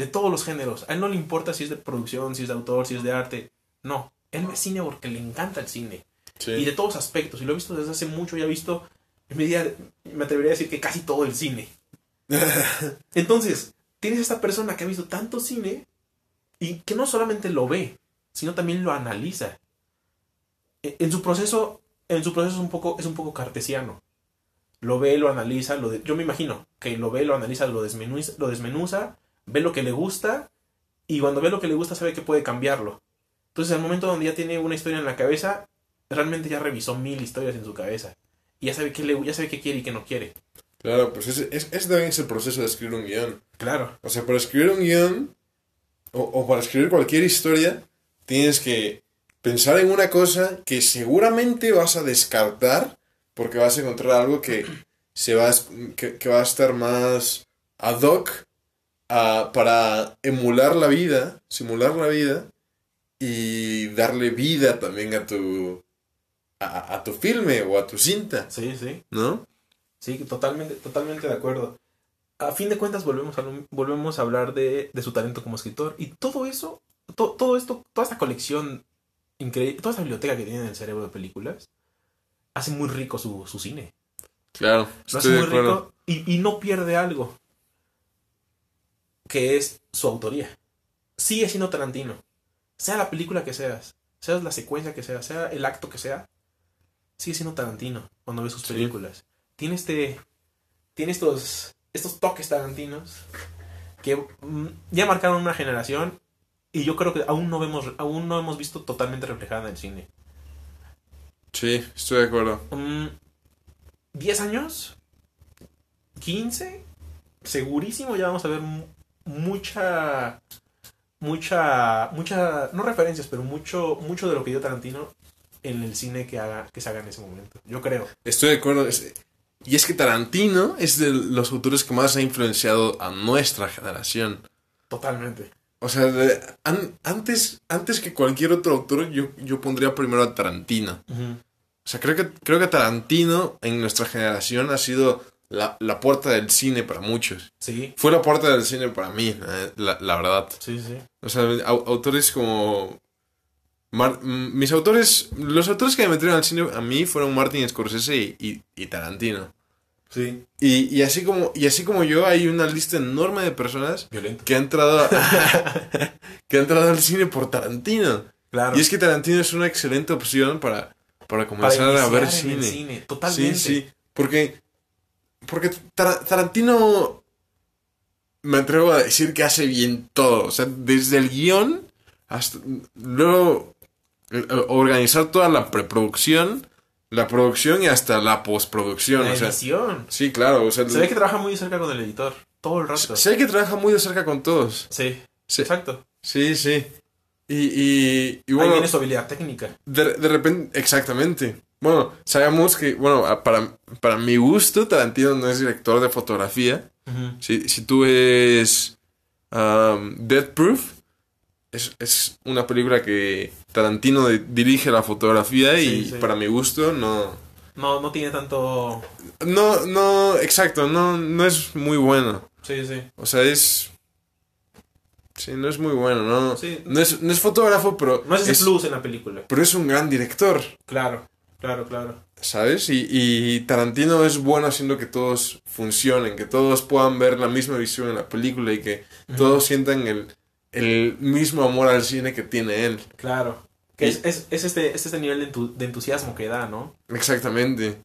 De todos los géneros. A él no le importa si es de producción, si es de autor, si es de arte. No. Él ve cine porque le encanta el cine. sí. Y de todos aspectos. Y lo he visto desde hace mucho. Ya he visto, en medida, me atrevería a decir que casi todo el cine. Entonces, tienes esta persona que ha visto tanto cine y que no solamente lo ve, sino también lo analiza. E- En su proceso, en su proceso es un poco, es un poco cartesiano. Lo ve, lo analiza, lo de- yo me imagino que lo ve, lo analiza, lo desmenuza, lo desmenuza, ve lo que le gusta y cuando ve lo que le gusta sabe que puede cambiarlo. Entonces, al momento donde ya tiene una historia en la cabeza, realmente ya revisó mil historias en su cabeza y ya sabe qué le, ya sabe qué quiere y qué no quiere. Claro, pues ese, es- ese también es el proceso de escribir un guion. Claro. O sea, para escribir un guion o, o para escribir cualquier historia, tienes que pensar en una cosa que seguramente vas a descartar porque vas a encontrar algo que, se va, a que, que va a estar más ad hoc a- para emular la vida, simular la vida y darle vida también a tu, a, a tu filme o a tu cinta, Sí, sí. ¿no? Sí, totalmente, totalmente de acuerdo. A fin de cuentas volvemos a, volvemos a hablar de, de su talento como escritor y todo eso, to- todo esto, toda esta colección increíble. Toda esa biblioteca que tiene en el cerebro de películas hace muy rico su, su cine. Claro, Lo hace muy acuerdo. rico y, y no pierde algo. Que es su autoría. Sigue siendo Tarantino. Sea la película que seas, sea la secuencia que sea, sea el acto que sea, sigue siendo Tarantino cuando ves sus Sí. películas. Tiene este. Tiene estos. estos toques tarantinos que mm, ya marcaron una generación y yo creo que aún no vemos, aún no hemos visto totalmente reflejada en el cine. Sí, estoy de acuerdo. Mm, ¿10 años? ¿15? Segurísimo ya vamos a ver mucha. Mucha. Mucha. No referencias, pero mucho. Mucho de lo que dio Tarantino en el cine que haga, que se haga en ese momento. Yo creo. Estoy de acuerdo. Y es que Tarantino es de los autores que más ha influenciado a nuestra generación. Totalmente. O sea, de- an- antes, antes que cualquier otro autor, yo, yo pondría primero a Tarantino. O sea, creo que, creo que Tarantino en nuestra generación ha sido la, la puerta del cine para muchos. Sí. Fue la puerta del cine para mí, eh, la, la verdad. Sí, sí. O sea, au- autores como... Mar- mm, mis autores... Los autores que me metieron al cine a mí fueron Martin Scorsese y, y- y Tarantino. Sí. Y, y así como, y así como yo, hay una lista enorme de personas Violento. que ha entrado, que ha entrado al cine por Tarantino. Claro. Y es que Tarantino es una excelente opción para, para Para comenzar a ver cine. cine. Totalmente. Sí, sí. Porque, porque Tar- Tarantino me atrevo a decir que hace bien todo. O sea, desde el guion hasta luego eh, organizar toda la preproducción, la producción y hasta la postproducción. La o sea, edición. sí, claro. O sea, Se ve que trabaja muy cerca con el editor. Todo el rato. sé que trabaja muy de cerca con todos. Sí. Sí, Exacto. sí. sí. Y, y, y Ahí bueno, viene su habilidad técnica. de, de repente, exactamente. Bueno, sabemos que, bueno, para, para mi gusto, Tarantino no es director de fotografía. Si, si tú ves um, Death Proof, es, es una película que Tarantino de- dirige la fotografía y sí. para mi gusto no... No, no tiene tanto. No, no, exacto, no, no es muy bueno. Sí, sí. O sea, es... Sí, no es muy bueno, ¿no? Sí. No, es, no es fotógrafo, pero... No es ese es, plus en la película. pero es un gran director. Claro, claro, claro. ¿Sabes? Y, y Tarantino es bueno haciendo que todos funcionen, que todos puedan ver la misma visión en la película y que todos sientan el, el mismo amor al cine que tiene él. Claro. Que Y- es, es, es este, es este nivel de, entu- de entusiasmo que da, ¿no? Exactamente.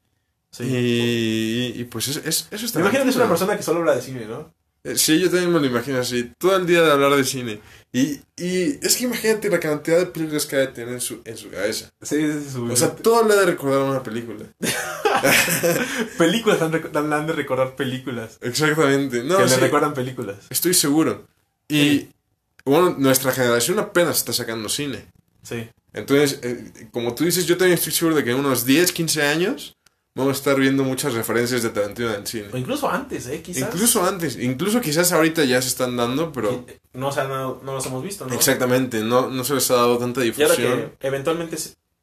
Sí. Y, y, pues es, es- eso está Me imagino que es una persona que solo habla de cine, ¿no? Eh, Sí, yo también me lo imagino así, todo el día de hablar de cine. Y, y es que imagínate la cantidad de películas que ha de tener en su, en su cabeza. Sí, sí, sí. O sea, todo le ha de recordar una película. películas, han, han- de recordar películas. Exactamente. No, que le recuerdan películas. Estoy seguro. Y bueno, nuestra generación apenas está sacando cine. Sí. Entonces, eh, como tú dices, yo también estoy seguro de que en unos 10, 15 años vamos a estar viendo muchas referencias de Tarantino en el cine. O incluso antes, ¿eh? Quizás. Incluso antes, incluso quizás ahorita ya se están dando, pero Y- No, o sea, no, no los hemos visto, ¿no? exactamente, no, no se les ha dado tanta Y ahora difusión. que eventualmente,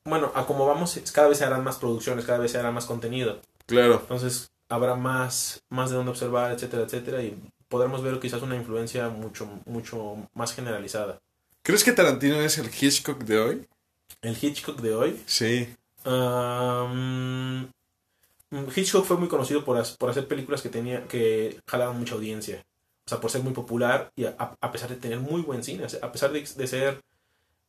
bueno, a como vamos, cada vez se harán más producciones, cada vez se hará más contenido. Claro, Entonces habrá más, más de dónde observar, etcétera, etcétera, y podremos ver quizás una influencia mucho, mucho más generalizada. ¿crees que Tarantino es el Hitchcock de hoy? El Hitchcock de hoy. Sí, um, Hitchcock fue muy conocido por, por hacer películas que tenía que jalaban mucha audiencia. O sea, por ser muy popular y a, a pesar de tener muy buen cine, a pesar de, de ser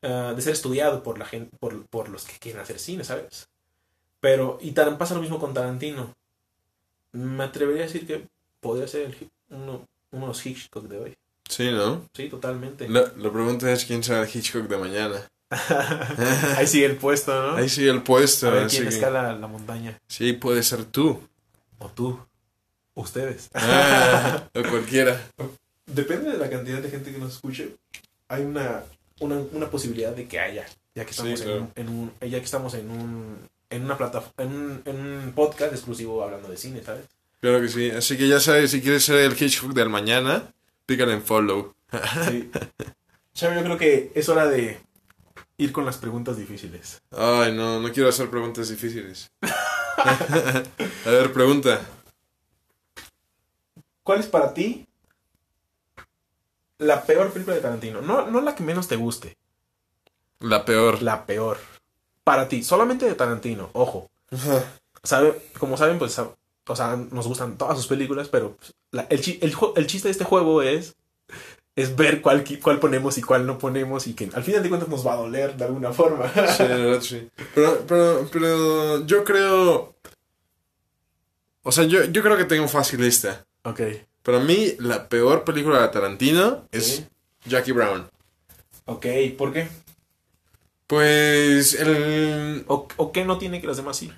ah, de ser estudiado por la gente, por, por los que quieren hacer cine, ¿sabes? Pero, y tan, pasa lo mismo con Tarantino. Me atrevería a decir que podría ser el uno, uno de los Hitchcock de hoy. sí, ¿no? Sí, totalmente. La, la pregunta es quién será el Hitchcock de mañana. Ahí sigue el puesto, ¿no? Ahí sigue el puesto. a ver quién que- escala la montaña. Sí, puede ser tú. O tú. Ustedes. Ah, o cualquiera. Depende de la cantidad de gente que nos escuche. Hay una, una, una posibilidad de que haya. Ya que estamos, Sí, en, un, en un- ya que estamos en un en una plataforma en un, en un podcast exclusivo hablando de cine, ¿sabes? Claro que sí. Así que ya sabes, si quieres ser el Hitchcock del mañana, pícale en follow. Sí. Chavo, yo creo que es hora de ir con las preguntas difíciles. Ay, no, no quiero hacer preguntas difíciles. A ver, pregunta. ¿Cuál es para ti la peor película de Tarantino? No, no la que menos te guste. La peor. La peor. Para ti, solamente de Tarantino, ojo. Sabe, como saben, pues, o sea, nos gustan todas sus películas, pero pues, la- el, el, el chiste de este juego es, es ver cuál, cuál ponemos y cuál no ponemos y que al final de cuentas nos va a doler de alguna forma. Sí, sí. Pero, pero, pero yo creo. O sea, yo, yo creo que tengo fácil esta. ok. Para mí, la peor película de Tarantino es. Jackie Brown. Ok, ¿por qué? Pues el... ¿O, o qué no tiene que los demás sí?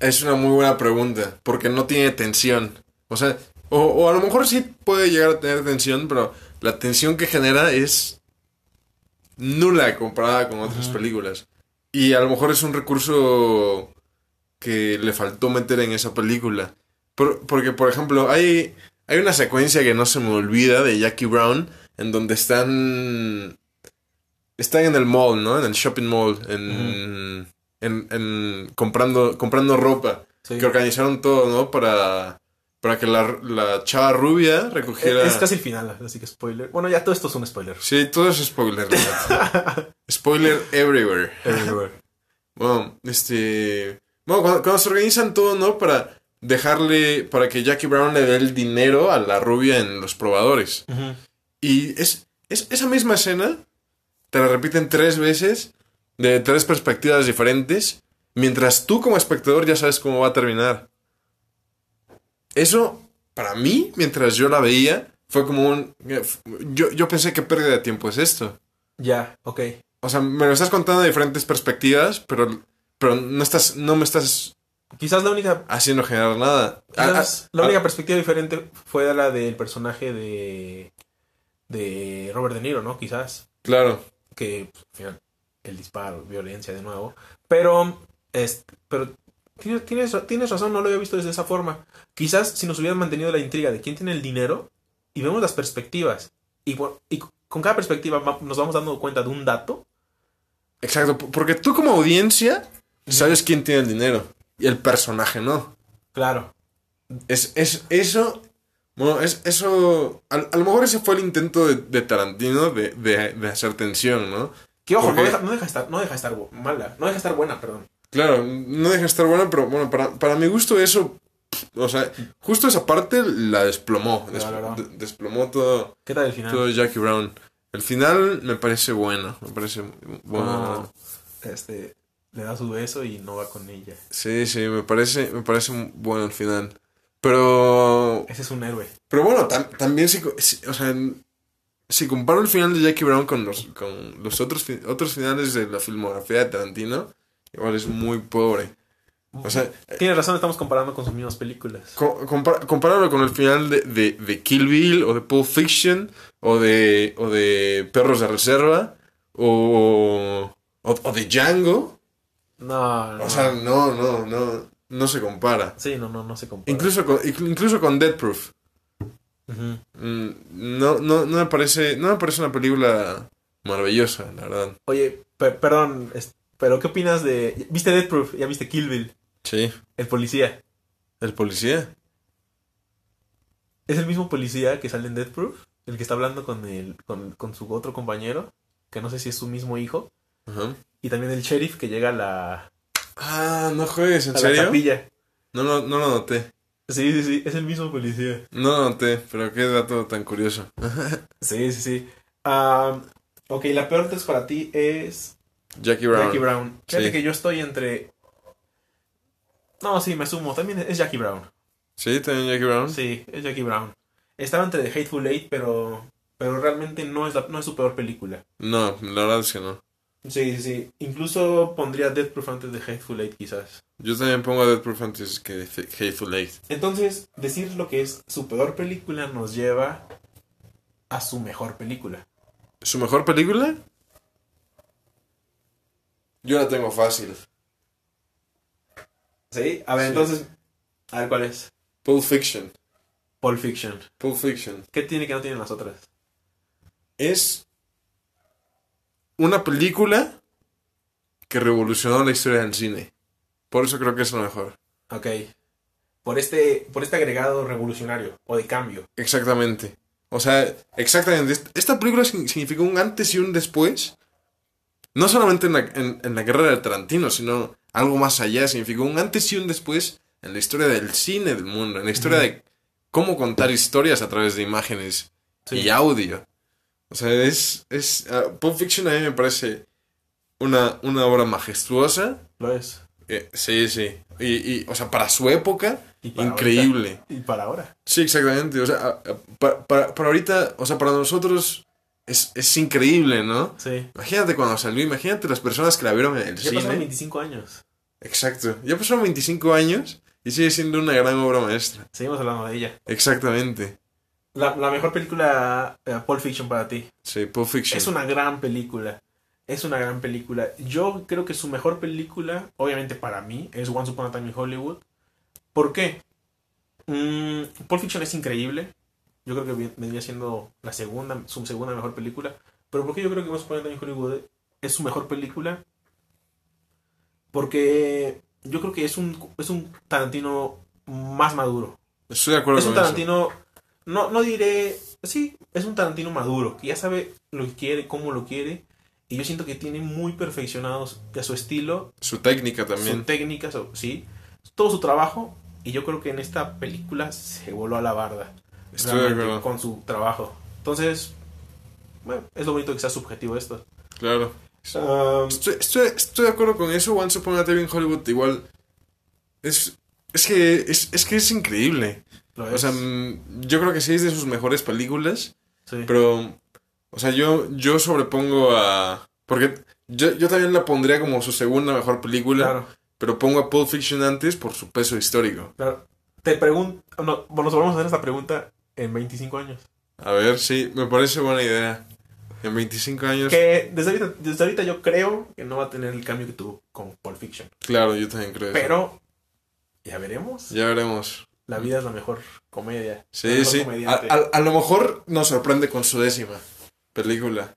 es una muy buena pregunta, porque no tiene tensión. O sea, o, o a lo mejor sí puede llegar a tener tensión, pero la tensión que genera es nula comparada con otras películas. Y a lo mejor es un recurso que le faltó meter en esa película. Por- porque, por ejemplo, hay, hay una secuencia que no se me olvida de Jackie Brown en donde están... Están en el mall, ¿no? En el shopping mall. En, en, en- comprando, comprando ropa. Sí. Que organizaron todo, ¿no? Para, para que la, la chava rubia recogiera... Es, casi el final, así que spoiler. Bueno, ya todo esto es un spoiler. Sí, todo es spoiler. spoiler everywhere. Bueno, este. Bueno, cuando, cuando se organizan todo, ¿no? Para dejarle. Para que Jackie Brown le dé el dinero a la rubia en los probadores. Ujú. Y es, es esa misma escena. Te la repiten tres veces. De tres perspectivas diferentes. Mientras tú, como espectador, ya sabes cómo va a terminar. Eso, para mí, mientras yo la veía, fue como un. Yo, yo pensé que pérdida de tiempo es esto. Ya, ok. O sea, me lo estás contando de diferentes perspectivas, pero, pero no estás, no me estás Quizás la única, haciendo generar nada. quizás Ah, la ah, única ah, perspectiva diferente fue la del personaje de, de Robert De Niro, ¿no? Quizás. claro. que pues, al final, el disparo, violencia de nuevo. Pero, es, pero tienes, tienes, tienes razón, no lo había visto desde esa forma. Quizás si nos hubieran mantenido la intriga de quién tiene el dinero y vemos las perspectivas y, con cada perspectiva va- nos vamos dando cuenta de un dato. Exacto, porque tú como audiencia sabes quién tiene el dinero y el personaje no. Claro. Es, es eso, bueno, es eso, a, a lo mejor ese fue el intento de, de Tarantino de, de, de hacer tensión, ¿no? Que ojo, no deja, no deja estar, no deja estar mala, no deja estar buena, perdón. Claro, no deja de estar bueno, pero bueno, para, para mi gusto eso, o sea, justo esa parte la desplomó, des- desplomó todo. ¿Qué tal el final? Todo Jackie Brown. El final me parece bueno. Me parece bueno. Ah, este, le da su beso y no va con ella. Sí, sí, me parece, me parece bueno el final. Pero. Ese es un héroe. Pero bueno, tam- también si, si- o sea, si comparo el final de Jackie Brown con los, con los otros, otros finales de la filmografía de Tarantino, igual es muy pobre. O sea, Tienes razón, estamos comparando con sus mismas películas. Co- compara- compáralo con el final de, de, de Kill Bill o de Pulp Fiction o de, o de Perros de Reserva o, o, o de Django. No, no. O sea, no, no, no, no se compara. sí, no, no, no se compara. Incluso con, incluso con Dead Proof. Mm, No, no, no me parece, no me parece una película maravillosa, la verdad. Oye, pe- perdón, es- pero ¿qué opinas de... ¿Viste Death Proof? ¿Ya viste Kill Bill? Sí. El policía. ¿El policía? ¿Es el mismo policía que sale en Death Proof? El que está hablando con, el, con, con su otro compañero, que no sé si es su mismo hijo. Ajá. Y también el sheriff que llega a la, Ah, no juegues, ¿en a la serio? capilla. No, lo- no lo noté. Sí, sí, sí, es el mismo policía. No lo noté, pero qué dato tan curioso. Sí, sí, sí. Ah, ok, la peor entonces para ti es Jackie Brown. Jackie Brown. Fíjate Sí. que yo estoy entre... No, sí, me sumo. También es Jackie Brown. Sí, también Jackie Brown. Sí, es Jackie Brown. Estaba entre The Hateful Eight, pero, pero realmente no es, la- no es su peor película. No, la verdad es que no. Sí, sí, sí. Incluso pondría Death Proof antes de Hateful Eight, quizás. Yo también pongo a Dead Proof antes que Hateful Eight. Entonces, decir lo que es su peor película nos lleva a su mejor película. ¿Su mejor película? Yo la tengo fácil. ¿Sí? A ver, Sí. entonces, a ver cuál es. Pulp Fiction. Pulp Fiction. Pulp Fiction. ¿Qué tiene que no tienen las otras? Es una película que revolucionó la historia del cine. Por eso creo que es lo mejor. Ok. Por este, por este agregado revolucionario o de cambio. Exactamente. O sea, exactamente. Est- Esta película significó un antes y un después no solamente en la, en, en la carrera de Tarantino, sino algo más allá. Significó un antes y un después en la historia del cine del mundo, en la historia de cómo contar historias a través de imágenes Sí. y audio. O sea, es. es ah, Pulp Fiction a mí me parece una, una obra majestuosa. Lo es. Eh, sí, sí. Y, y, o sea, para su época, Y para increíble. Y para ahora. Sí, exactamente. O sea, ah, ah, pa- para, para ahorita, o sea, para nosotros es, es increíble, ¿no? Sí. Imagínate cuando salió, imagínate las personas que la vieron en el Ya cine. pasaron 25 años. Exacto. Ya pasaron 25 años y sigue siendo una gran obra maestra. Seguimos hablando de ella. Exactamente. La, la mejor película eh, Pulp Fiction para ti. Sí, Pulp Fiction. Es una gran película. Es una gran película. Yo creo que su mejor película, obviamente para mí, es Once Upon a Time in Hollywood. ¿Por qué? Mm, Pulp Fiction es increíble. Yo creo que vendría siendo la segunda, su segunda mejor película. Pero ¿por qué yo creo que Once Upon a Time in Hollywood es su mejor película? Porque yo creo que es un, es un Tarantino más maduro. Estoy de acuerdo Es un con eso. Tarantino, no, no diré, sí, es un Tarantino maduro, que ya sabe lo que quiere, cómo lo quiere, y yo siento que tiene muy perfeccionados ya su estilo, Su técnica su también. técnica, su- sí, todo su trabajo, y yo creo que en esta película se voló a la barda, Estoy de realmente, acuerdo. con su trabajo. Entonces, bueno, es lo bonito que sea subjetivo esto. Claro. Um, Estoy, estoy, estoy de acuerdo con eso. Once Upon a Time in Hollywood igual. Es, es que es, es que es increíble. lo O sea, es, mm, yo creo que sí es de sus mejores películas. sí. Pero, o sea, yo, yo sobrepongo a... Porque yo, yo también la pondría como su segunda mejor película. claro, Pero pongo a Pulp Fiction antes por su peso histórico. claro. Te pregunto, no, bueno, nos volvemos a hacer esta pregunta en 25 años. A ver, sí, me parece buena idea. En 25 años... Que desde ahorita, desde ahorita yo creo que no va a tener el cambio que tuvo con Pulp Fiction. Claro, yo también creo eso. Pero ya veremos. Ya veremos. La vida es la mejor comedia. Sí, mejor sí. A, a- a lo mejor nos sorprende con su décima película.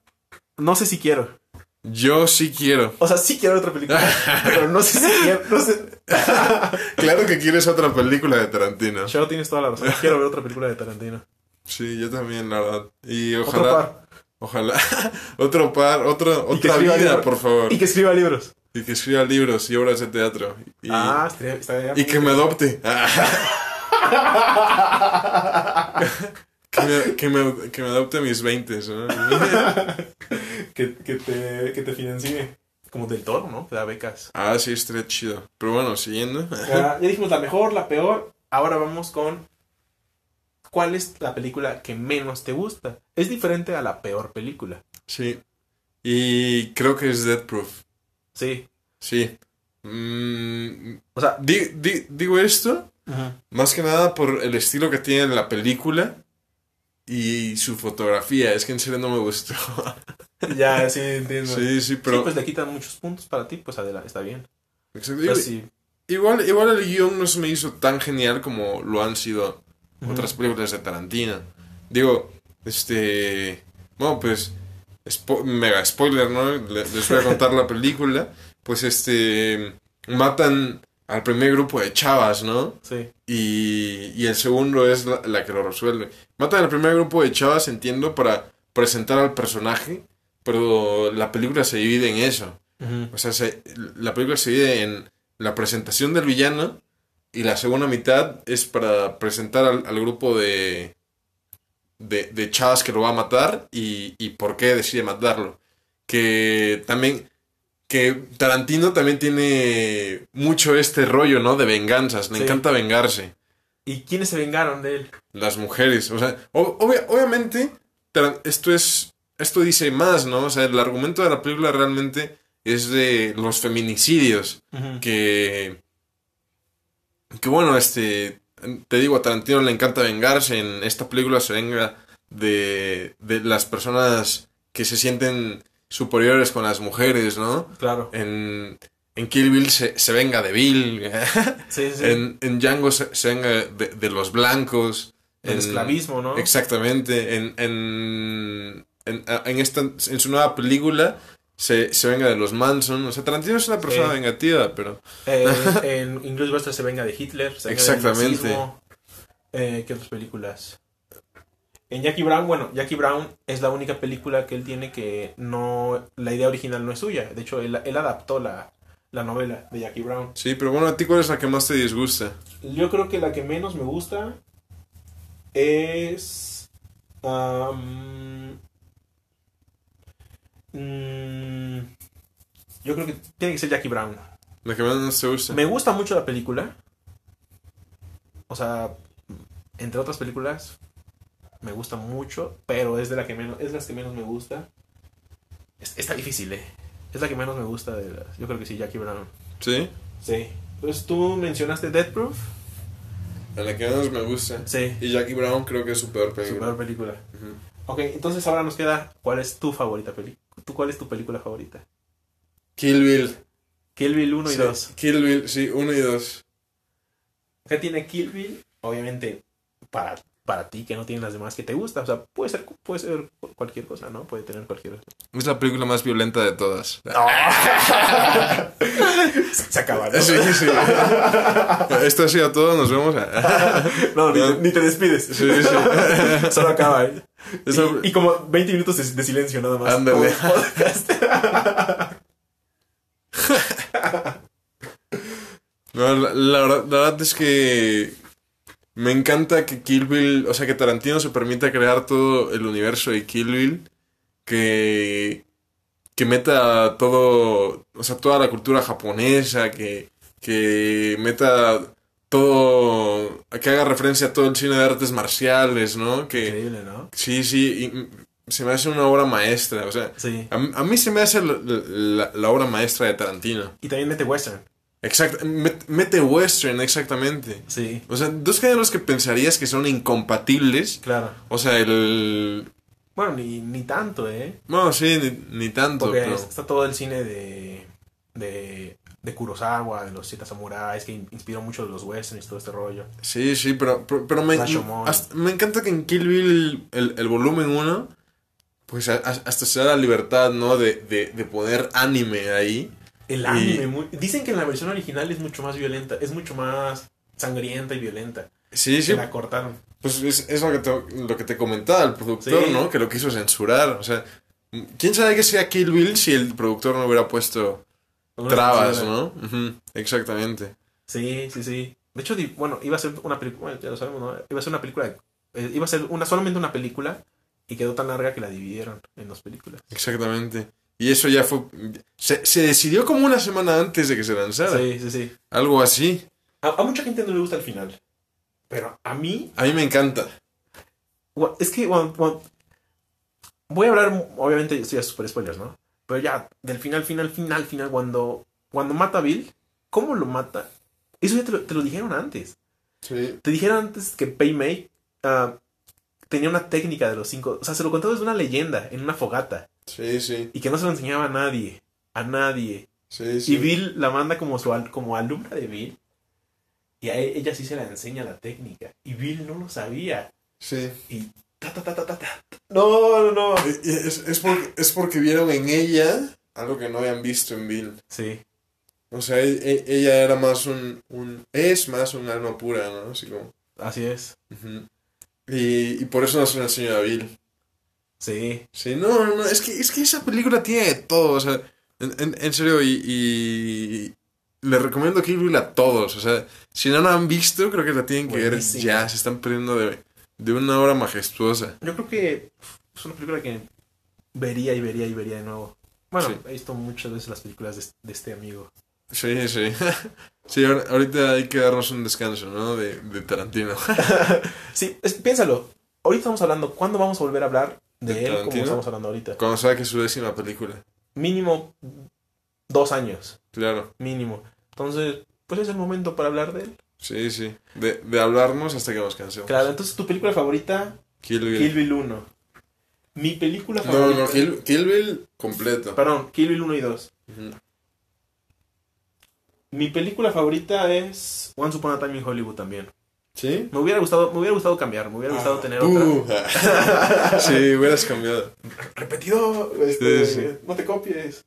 No sé si quiero. Yo sí quiero. O sea, sí quiero otra película. pero no sé si quiero. No sé. Claro que quieres otra película de Tarantino. Charo, tienes toda la razón. Quiero ver otra película de Tarantino. Sí, yo también, la verdad. Y Otro ojalá. par. Ojalá. otro par, otro, otra vida, libros. por favor. Y que escriba libros. Y que escriba libros y obras de teatro. Y, ah, estaría, estaría y que me adopte. que, me, que, me, que me adopte mis 20, ¿no? que, que, te, que te financie. Como del toro, ¿no? Te da becas. ah, sí, estaría chido. Pero bueno, siguiendo. Ya, ya dijimos la mejor, la peor. Ahora vamos con. ¿Cuál es la película que menos te gusta? Es diferente a la peor película. Sí. Y creo que es Dead Proof. Sí. Sí. Mm, O sea, di- di- digo esto más que nada por el estilo que tiene la película y su fotografía. Es que en serio no me gustó. ya, sí, entiendo. sí, sí, Sí, pero... pues le quitan muchos puntos para ti, pues adelante, está bien. Exacto. Pero sí. Igual, igual el guion no se me hizo tan genial como lo han sido otras películas de Tarantino. Digo, este... Bueno, pues... spo- mega spoiler, ¿no? Le- Les voy a contar la película. Pues este... Matan al primer grupo de chavas, ¿no? Sí. Y, y el segundo es la, la que lo resuelve. Matan al primer grupo de chavas, entiendo, para presentar al personaje, pero la película se divide en eso. O sea, se- la película se divide en la presentación del villano y la segunda mitad es para presentar al, al grupo de, de, de chavas que lo va a matar y, y por qué decide matarlo. Que también, que Tarantino también tiene mucho este rollo, ¿no? De venganzas, le Sí. encanta vengarse. ¿Y quiénes se vengaron de él? Las mujeres, o sea, ob- obvia- obviamente, esto es, esto dice más, ¿no? O sea, el argumento de la película realmente es de los feminicidios, que, que bueno, este, te digo, a Tarantino le encanta vengarse, en esta película se venga de, de las personas que se sienten superiores con las mujeres, ¿no? Claro. En, en Kill Bill se, se venga de Bill, Sí, sí. en, en Django se, se venga de, de los blancos. el en- esclavismo, ¿no? Exactamente. En, en, en, en esta, en su nueva película se, se venga de los Manson. O sea, Tarantino es una persona vengativa, pero... Eh, en Inglourious Basterds se venga de Hitler. Se venga del Exactamente. nazismo. Eh, ¿Qué otras películas? En Jackie Brown, bueno, Jackie Brown es la única película que él tiene que no. La idea original no es suya. De hecho, él, él adaptó la, la novela de Jackie Brown. Sí, pero bueno, ¿a ti cuál es la que más te disgusta? Yo creo que la que menos me gusta es. am, mm, yo creo que tiene que ser Jackie Brown. La que menos te gusta. Me gusta mucho la película. O sea, entre otras películas, me gusta mucho, pero es de la que menos, es las que menos me gusta. Es- está difícil, eh. Es la que menos me gusta de las. Yo creo que sí, Jackie Brown. ¿Sí? Sí. Pues tú mencionaste Death Proof. La que menos me gusta. Sí. Y Jackie Brown creo que es su peor Su película. peor película. Ujú. Ok, entonces ahora nos queda. ¿Cuál es tu favorita película? ¿Tú cuál es tu película favorita? Kill Bill. Kill Bill 1 y Sí, 2. Kill Bill, sí, uno y dos. ¿Qué tiene Kill Bill? Obviamente, para, para ti que no tienen las demás que te gusta. O sea, puede ser, puede ser cualquier cosa, ¿no? Puede tener cualquier Es la película más violenta de todas. Se acaba, ¿no? Sí, sí. Esto ha sido todo, nos vemos. No, ni, te- ni te despides. Sí, sí. Solo acaba, ¿eh? Eso- Y, y como 20 minutos de, de silencio nada más. Ándale. No, la verdad es que me encanta que Kill Bill, o sea, que Tarantino se permita crear todo el universo de Kill Bill, que, que meta todo, o sea, toda la cultura japonesa, que, que meta todo, que haga referencia a todo el cine de artes marciales, ¿no? Que, Increíble, ¿no? sí, sí, y, se me hace una obra maestra, o sea, Sí. a, mí- a mí se me hace la, la- la obra maestra de Tarantino. Y también mete western. Exacto, met- mete western, exactamente. Sí, O sea, dos géneros que pensarías que son incompatibles. claro. O sea, el... Bueno, ni, ni tanto, ¿eh? Bueno, sí, ni, ni tanto, Porque pero... está todo el cine de, de, de Kurosawa, de los siete samuráis, que in- inspiró mucho de los westerns y todo este rollo. Sí, sí, pero, pero, pero me, hasta- me encanta que en Kill Bill el, el volumen 1, pues a- a- hasta se da la libertad, ¿no? De, de, de poner anime ahí. El Y- anime, muy- dicen que en la versión original es mucho más violenta, es mucho más sangrienta y violenta. Sí, sí, Se la cortaron. pues es, es lo, que te, lo que te comentaba el productor, Sí. ¿no? Que lo quiso censurar. O sea, ¿quién sabe que sea Kill Bill si el productor no hubiera puesto Una trabas. ¿no? Exactamente. Sí, sí, sí. De hecho, bueno, iba a ser una película, bueno, ya lo sabemos, ¿no? Iba a ser una película, eh, iba a ser una, solamente una película y quedó tan larga que la dividieron en dos películas. Exactamente. Y eso ya fue... Se, se decidió como una semana antes de que se lanzara. Sí, sí, sí. Algo así. A, a mucha gente no le gusta el final. Pero a mí, A mí me encanta. es que gua- voy a hablar, obviamente, esto ya es super spoilers, ¿no? Pero ya, del final, final, final, final, cuando, cuando mata a Bill, ¿cómo lo mata? Eso ya te lo, te lo dijeron antes. Sí. Te dijeron antes que Pei Mei ah, tenía una técnica de los cinco. O sea, se lo contó desde una leyenda, en una fogata. Sí, sí. Y que no se lo enseñaba a nadie. A nadie. Sí, sí. Y Bill la manda como, su, al- como alumna de Bill. Y a e- ella sí se la enseña la técnica. Y Bill no lo sabía. Sí. Y ta, ta, ta, ta, ta, ta. No, no, no. Y- y Es, es, porque, es porque vieron en ella algo que no habían visto en Bill. Sí. O sea, e- e- ella era más un, un... Es más un alma pura, ¿no? Así como... Así es. ujú. y, y por eso no se lo enseñó a Bill. Sí. Sí, no, no, es que, es que esa película tiene de todo, o sea, en, en- en serio, y, y le recomiendo Kill Bill a todos, o sea, si no la han visto, creo que la tienen que ver ya, se están perdiendo de, de una obra majestuosa. Yo creo que es una película que vería y vería y vería de nuevo. Bueno, Sí. he visto muchas veces las películas de, de este amigo. Sí, sí. Sí, ahor- ahorita hay que darnos un descanso, ¿no? De, de Tarantino. Sí, es- piénsalo. Ahorita estamos hablando, ¿cuándo vamos a volver a hablar de, ¿De él como Tarantino? estamos hablando ahorita? Cuando saque su décima película. Mínimo dos años, Claro. mínimo. Entonces, pues es el momento para hablar de él. Sí, sí. De, de hablarnos hasta que nos cansemos. Claro, entonces tu película favorita, Kill Bill. Kill Bill 1. Mi película No, favorita... no, Kill, Kill Bill completo. Perdón, Kill Bill 1 y 2. Ujú. Mi película favorita es Once Upon a Time in Hollywood también. ¿Sí? Me hubiera gustado, me hubiera gustado cambiar, me hubiera gustado tener otra. Sí, hubieras cambiado. repetido, este, Sí, sí. no te copies.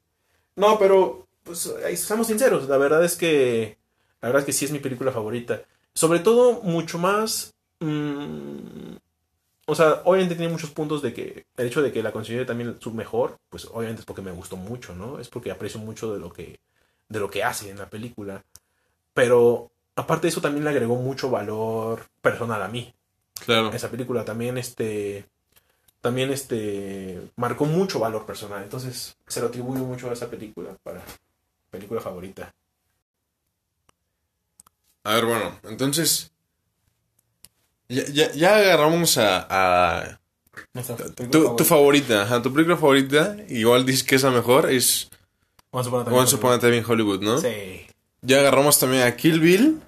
No, pero pues seamos sinceros, la verdad es que la verdad es que sí es mi película favorita. Sobre todo mucho más mm, o sea, obviamente tiene muchos puntos de que el hecho de que la considere también su mejor, pues obviamente es porque me gustó mucho, ¿no? Es porque aprecio mucho de lo que de lo que hace en la película. Pero aparte de eso también le agregó mucho valor personal a mí. Claro. Esa película también este también este marcó mucho valor personal, entonces se lo atribuyo mucho a esa película para película favorita. A ver, bueno, entonces. Ya, ya, ya agarramos a. a Nuestra película tu, tu favorita. favorita, ajá, tu película favorita. Igual dices que es la mejor, es Once Upon a Time Once in Upon a Time in Hollywood, ¿no? Sí. Ya agarramos también a Kill Bill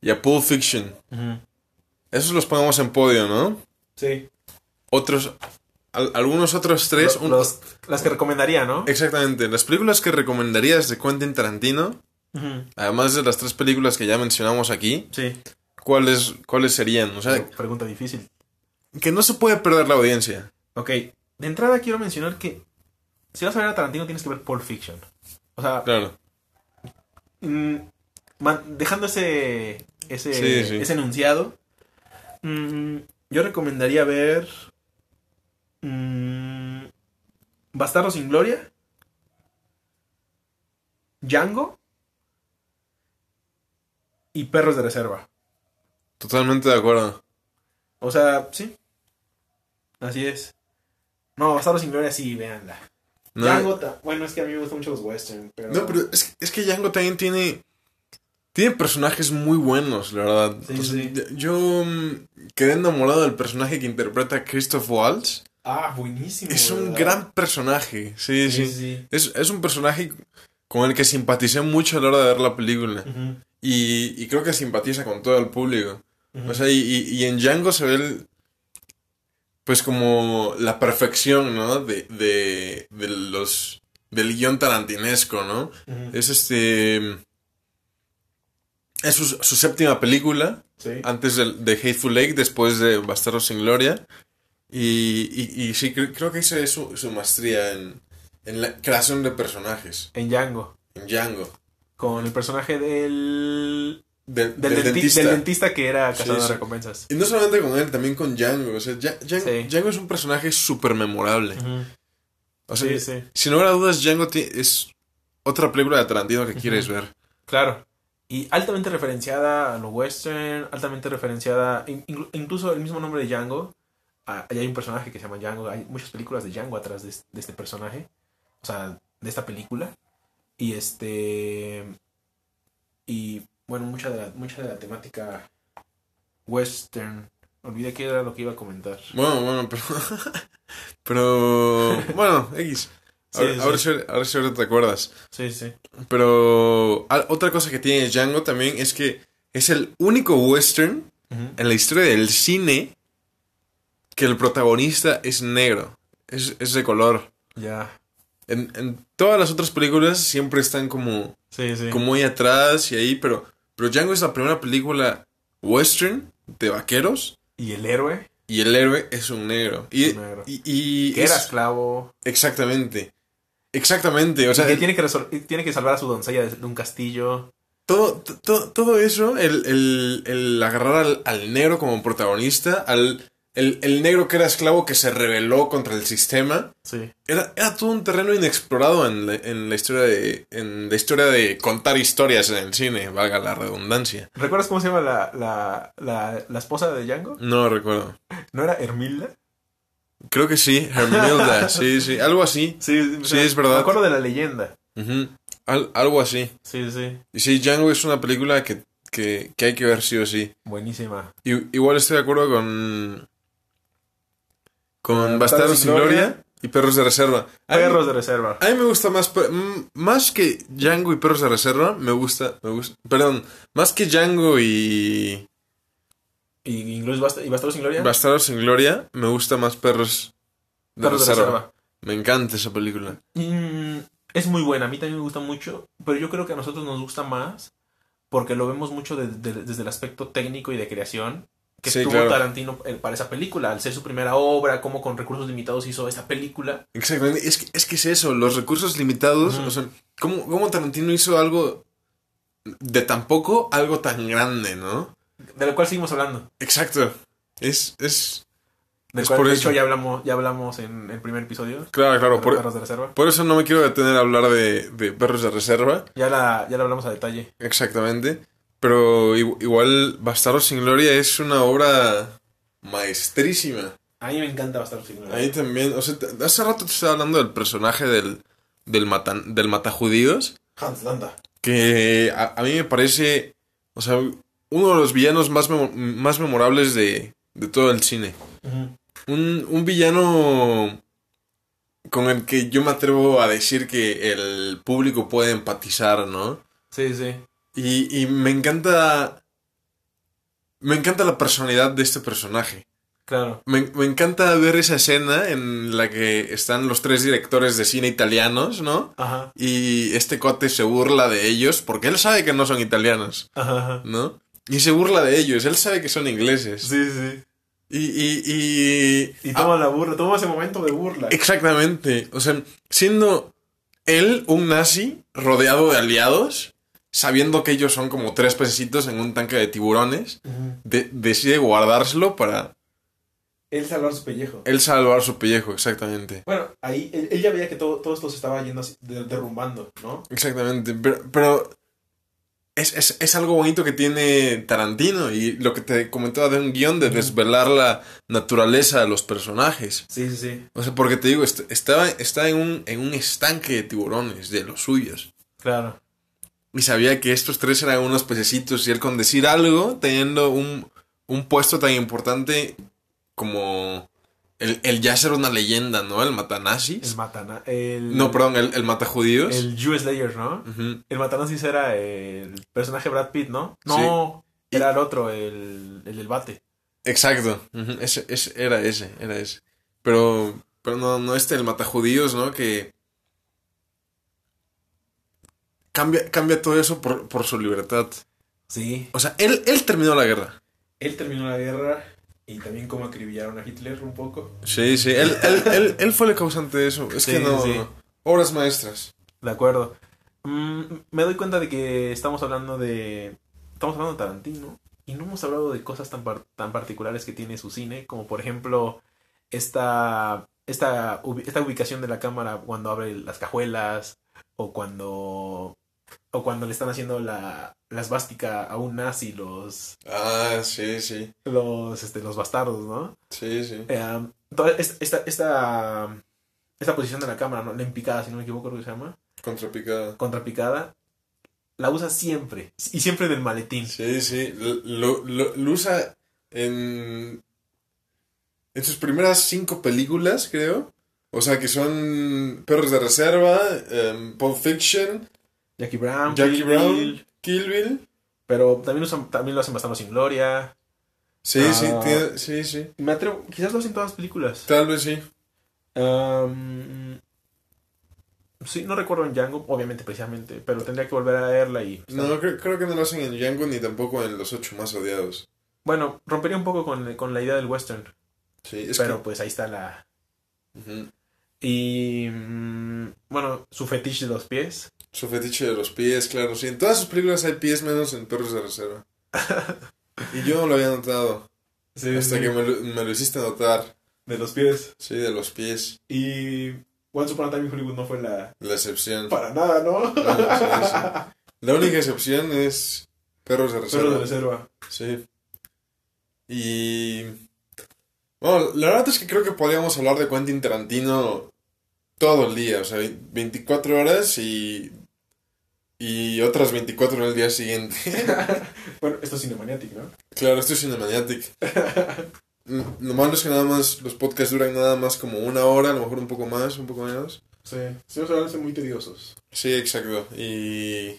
y a Pulp Fiction. Esos los ponemos en podio, ¿no? Sí. Otros. al- algunos otros tres. Lo- un- los- las que recomendaría, ¿no? Exactamente. Las películas que recomendarías de Quentin Tarantino, además de las tres películas que ya mencionamos aquí, Sí. ¿cuáles, cuáles serían? O sea, Pregunta difícil. que no se puede perder la audiencia. Ok, de entrada quiero mencionar que si vas a ver a Tarantino tienes que ver Pulp Fiction. O sea, Claro. Mm, man- dejando ese ese, Sí, sí. ese enunciado, mm, yo recomendaría ver mm, Bastardo sin Gloria, Django y Perros de Reserva. Totalmente de acuerdo. O sea, sí. Así es. No, Bastardo sin Gloria sí, véanla. No, Django, ta- bueno, es que a mí me gustan mucho los western, pero... no, pero es, es que Django también tiene. Tiene personajes muy buenos, la verdad. Sí, sí. yo- mm, quedé enamorado del personaje que interpreta Christoph Waltz. Ah, buenísimo. Es un ¿verdad? gran personaje. Sí, sí. Sí, sí. Es, es un personaje con el que simpaticé mucho a la hora de ver la película. Y, y creo que simpatiza con todo el público. O sea, y, y- y en Django se ve el- pues como la perfección, ¿no? De, de, de los del guion tarantinesco, ¿no? Es este es su, su séptima película Sí. antes de, de Hateful Eight, después de Bastardos sin Gloria. Y, y, y sí, cre- creo que es su, su maestría en, en la creación de personajes. En Django. En Django. Con el personaje del... Del, Del, del denti- dentista. del dentista que era cazador sí. de recompensas. Y no solamente con él, también con Django. O sea, Ja- Django, Sí. Django es un personaje súper memorable. Ujú. O sea, Sí, sí. sin lugar a dudas, Django es otra película de Tarantino que quieres ver. Claro. Y altamente referenciada a lo western, altamente referenciada, in- inclu- incluso el mismo nombre de Django. ah, Ahí hay un personaje que se llama Django, hay muchas películas de Django atrás de, de este personaje, o sea, de esta película. Y este. Y bueno, mucha de la, mucha de la temática western. Olvidé qué era lo que iba a comentar. Bueno, bueno, pero. pero. Bueno, X. Ahora, sí. ahora sí, ahora te acuerdas. Sí, sí. Pero. otra cosa que tiene Django también es que es el único western en la historia del cine que el protagonista es negro. Es, es de color. Ya. En, en todas las otras películas siempre están como, Sí, sí. como ahí atrás y ahí, pero, pero Django es la primera película western de vaqueros Y el héroe, y el héroe es un negro. Y, Un negro. y, y que es- era esclavo. Exactamente. Exactamente. O y sea, que tiene que, y tiene que salvar a su doncella de, de un castillo. todo, todo, todo eso, el, el, el agarrar al, al negro como protagonista, al, el, el negro que era esclavo que se rebeló contra el sistema, Sí. era, era todo un terreno inexplorado en la, en la historia de en la historia de contar historias en el cine, valga la redundancia. ¿Recuerdas cómo se llama la, la, la, la esposa de Django? No recuerdo. ¿No era Hermilda? Creo que sí, Hermilda, sí, sí, algo así. Sí, Sí, es verdad. Me acuerdo de la leyenda. Al- algo así. Sí, sí. Y sí, Django es una película que, que, que hay que ver sí o sí. Buenísima. I- igual estoy de acuerdo con. Con Eh, Bastardos sin Gloria y Perros de Reserva. Mí- Perros de reserva. A mí me gusta más. Más que Django y Perros de Reserva, me gusta. Me gusta perdón, más que Django y Y inglés Bast- y Bastardos sin Gloria. Bastardos sin Gloria, me gusta más Perros de, Perros de Reserva. reserva. Me encanta esa película. Mm, es muy buena. A mí también me gusta mucho. Pero yo creo que a nosotros nos gusta más. Porque lo vemos mucho de- de- desde el aspecto técnico y de creación. Que Sí, tuvo claro. Tarantino eh, para esa película. Al ser su primera obra. Cómo con recursos limitados hizo esta película. Exactamente. Es que, es que es eso, los recursos limitados. O sea, ¿cómo, ¿cómo Tarantino hizo algo de tan poco, algo tan grande, ¿no? De lo cual seguimos hablando. Exacto. Es, es, Del Es cual, por de eso. hecho, ya hablamos, ya hablamos en el primer episodio. Claro, claro. Por, Perros de reserva. por eso no me quiero detener a hablar de, de perros de reserva. Ya la, ya la hablamos a detalle. Exactamente. Pero igual Bastardos sin Gloria es una obra maestrísima. A mí me encanta Bastardos sin Gloria. Ahí también, o sea, hace rato te estaba hablando del personaje del, del, matan, del matajudíos, Hans Landa. que a, a mí me parece, o sea, uno de los villanos más, memo- más memorables de, de todo el cine. Un, un villano con el que yo me atrevo a decir que el público puede empatizar, ¿no? Sí, sí. Y, y me encanta. Me encanta la personalidad de este personaje. Claro. Me, me encanta ver esa escena en la que están los tres directores de cine italianos, ¿no? Ajá. Y este cote se burla de ellos porque él sabe que no son italianos, Ajá. ajá. ¿no? Y se burla de ellos, él sabe que son ingleses. Sí, sí. Y, y, y... Y toma la burla, toma ese momento de burla. Exactamente. O sea, siendo él un nazi rodeado de aliados, sabiendo que ellos son como tres pececitos en un tanque de tiburones, de- decide guardárselo para Él salvar su pellejo. él salvar su pellejo, exactamente. Bueno, ahí él, él ya veía que todo, todo esto se estaba yendo así, derrumbando, ¿no? Exactamente. Pero, pero es, es, es algo bonito que tiene Tarantino y lo que te comentaba de un guion de desvelar la naturaleza de los personajes. Sí, sí, sí. O sea, porque te digo, est- estaba, está en un, en un estanque de tiburones, de los suyos. Claro. Y sabía que estos tres eran unos pececitos y él con decir algo, teniendo un, un puesto tan importante como el, el ya ser una leyenda, ¿no? El El matanazis. matana. El, No, perdón, el, el matajudíos. El Jew Slayer, ¿no? El matanazis era el personaje Brad Pitt, ¿no? No, Sí. era el otro, el, el del bate. Exacto. Ujú. Ese, ese, era ese, era ese. Pero, pero no, no este, el matajudíos, ¿no? Que cambia, cambia todo eso por, por su libertad. Sí. O sea, él, él terminó la guerra. Él terminó la guerra y también cómo acribillaron a Hitler un poco. Sí, sí, él, él, él, él fue el causante de eso. Es que no, sí. no. Obras maestras. De acuerdo. Mm, me doy cuenta de que estamos hablando de. Estamos hablando de Tarantino. Y no hemos hablado de cosas tan, par- tan particulares que tiene su cine. Como por ejemplo. Esta. Esta, esta ubicación de la cámara cuando abre las cajuelas. O cuando. O cuando le están haciendo la, la esvástica a un nazi los. Ah, sí, sí. Los, este, los bastardos, ¿no? Sí, sí. Eh, toda esta, esta, esta, posición de la cámara, ¿no? La empicada, si no me equivoco, creo que se llama. Contrapicada. contrapicada, la usa siempre. Y siempre del maletín. Sí, sí. Lo, lo, lo usa en. En sus primeras cinco películas, creo. O sea, que son Perros de Reserva, em, Pulp Fiction, Jackie Brown, Jackie Kill Brown, Bill, Kill Bill. pero también, usan, también lo hacen Bastardos sin Gloria. Sí, Ah. sí, tiene- sí, sí. Me atrevo, quizás lo hacen todas las películas. Tal vez sí. Um, sí, no recuerdo en Django, obviamente, precisamente, pero tendría que volver a verla y... No, creo, creo que no lo hacen en Django ni tampoco en Los Ocho Más Odiados. Bueno, rompería un poco con, con la idea del western, Sí, es pero que... pues ahí está la... Y... mm, bueno, su fetiche de los pies. Su fetiche de los pies, claro. Sí, en todas sus películas hay pies menos en Perros de Reserva. y yo no lo había notado. Sí, hasta sí, que me lo, me lo hiciste notar. De los pies. Sí, de los pies. Y... Once Upon a Time in Hollywood no fue la... La excepción. Para nada, ¿no? No, sí, sí. La única excepción es Perros de Reserva. Pero de reserva. Sí. Y... Bueno, la verdad es que creo que podríamos hablar de Quentin Tarantino todo el día. O sea, 24 horas y... Y otras 24 en el día siguiente. Bueno, esto es Cinemaniatic, ¿no? Claro, esto es Cinemaniatic. Lo malo es que nada más los podcasts duran nada más como una hora, a lo mejor un poco más, un poco menos. Sí, sí, o sea, ser muy tediosos. Sí, exacto. Y,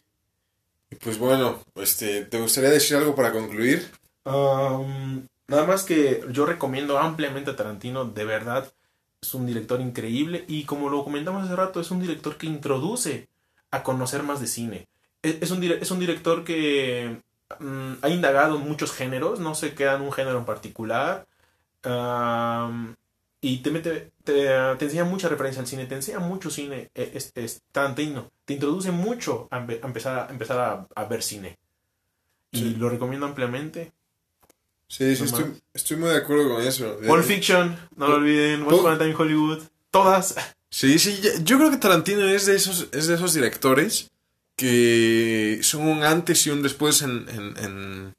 y pues bueno, este, ¿te gustaría decir algo para concluir? Um, nada más que yo recomiendo ampliamente a Tarantino, de verdad, es un director increíble y como lo comentamos hace rato, es un director que introduce a conocer más de cine. Es, es un, es un director que mm, ha indagado en muchos géneros, no se queda en un género en particular. um, y te mete, te, te enseña mucha referencia al cine, te enseña mucho cine, eh, es, es Tarantino, te introduce mucho a, empe- a empezar, a, empezar a, a ver cine. Y Sí. lo recomiendo ampliamente. Sí, sí, No estoy, estoy muy de acuerdo con eso. Pulp Fiction, no lo olviden. Once Upon a Time in Hollywood. Todas. Sí, sí, yo creo que Tarantino es de esos, es de esos directores que son un antes y un después en, en, en,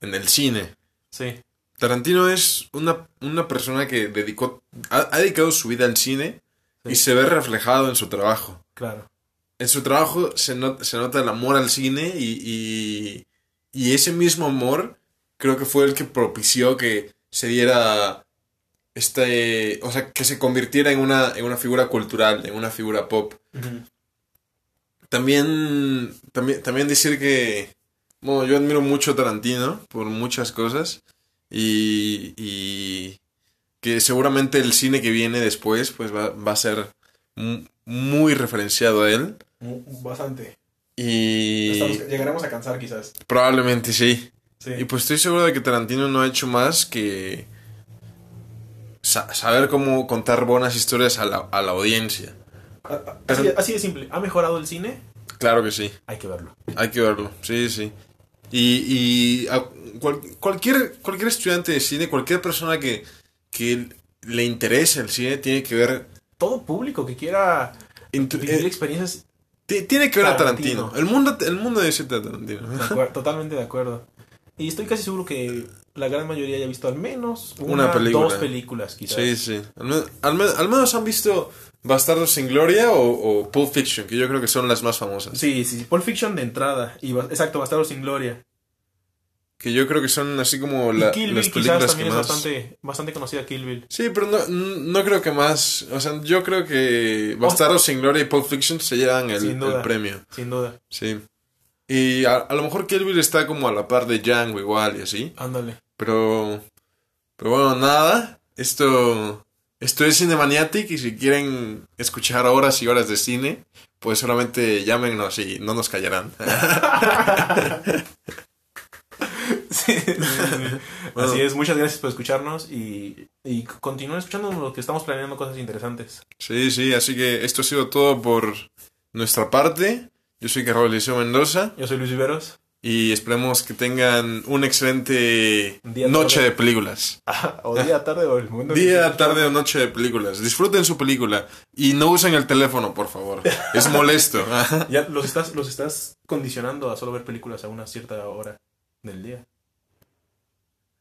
en el cine. Sí, Tarantino es una, una persona que dedicó, ha, ha dedicado su vida al cine Sí. y se ve reflejado en su trabajo. claro. En su trabajo se, not- se nota el amor al cine y, y, y ese mismo amor creo que fue el que propició que se diera este, o sea, que se convirtiera en una, en una figura cultural, en una figura pop. También, también, también decir que, bueno, yo admiro mucho a Tarantino por muchas cosas y, y que seguramente el cine que viene después pues va, va a ser mu- muy referenciado a él Bastante. y Estamos- llegaremos a cansar quizás. probablemente sí. Sí. Y pues estoy seguro de que Tarantino no ha hecho más que sa- saber cómo contar buenas historias a la, a la audiencia. Así, así de simple. ¿Ha mejorado el cine? Claro que sí. Hay que verlo. Hay que verlo, sí, sí. Y, y a cual- cualquier, cualquier estudiante de cine, cualquier persona que, que le interese el cine, tiene que ver. Todo público que quiera vivir eh, experiencias. ti- tiene que ver a Tarantino. Tarantino. El mundo, el mundo debe ser de Tarantino. de acuer- totalmente de acuerdo. Y estoy casi seguro que la gran mayoría haya visto al menos una, Una película. dos películas, quizás. Sí, sí. Al, al al menos han visto Bastardos sin Gloria o, o Pulp Fiction, que yo creo que son las más famosas. Sí, sí. Pulp Fiction de entrada. Y, exacto, Bastardo sin Gloria. Que yo creo que son así como la- y Kill las Bill películas quizás que también más. es bastante, bastante conocida Kill Bill. Sí, pero no, no creo que más. O sea, yo creo que Bastardos sin Gloria y Pulp Fiction se llevan el, el premio. Sin duda. Sí. Y a, a lo mejor Bill está como a la par de Django igual y así. Ándale. Pero. Pero bueno, nada. Esto. Esto es Cinemaniatic y si quieren escuchar horas y horas de cine, pues solamente llámenos y no nos callarán. Sí, sí, sí. Así es, muchas gracias por escucharnos y, y continúen escuchando lo que estamos planeando cosas interesantes. Sí, sí, así que esto ha sido todo por nuestra parte. Yo soy Carlos Liceo Mendoza Yo soy Luis Viveros. y esperemos que tengan una excelente Día, noche tarde. de películas. o día, tarde o el que Día, tarde o noche de películas. Disfruten su película y no usen el teléfono, por favor. Es molesto. Ya los estás, los estás condicionando a solo ver películas a una cierta hora del día.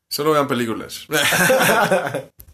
Solo vean películas.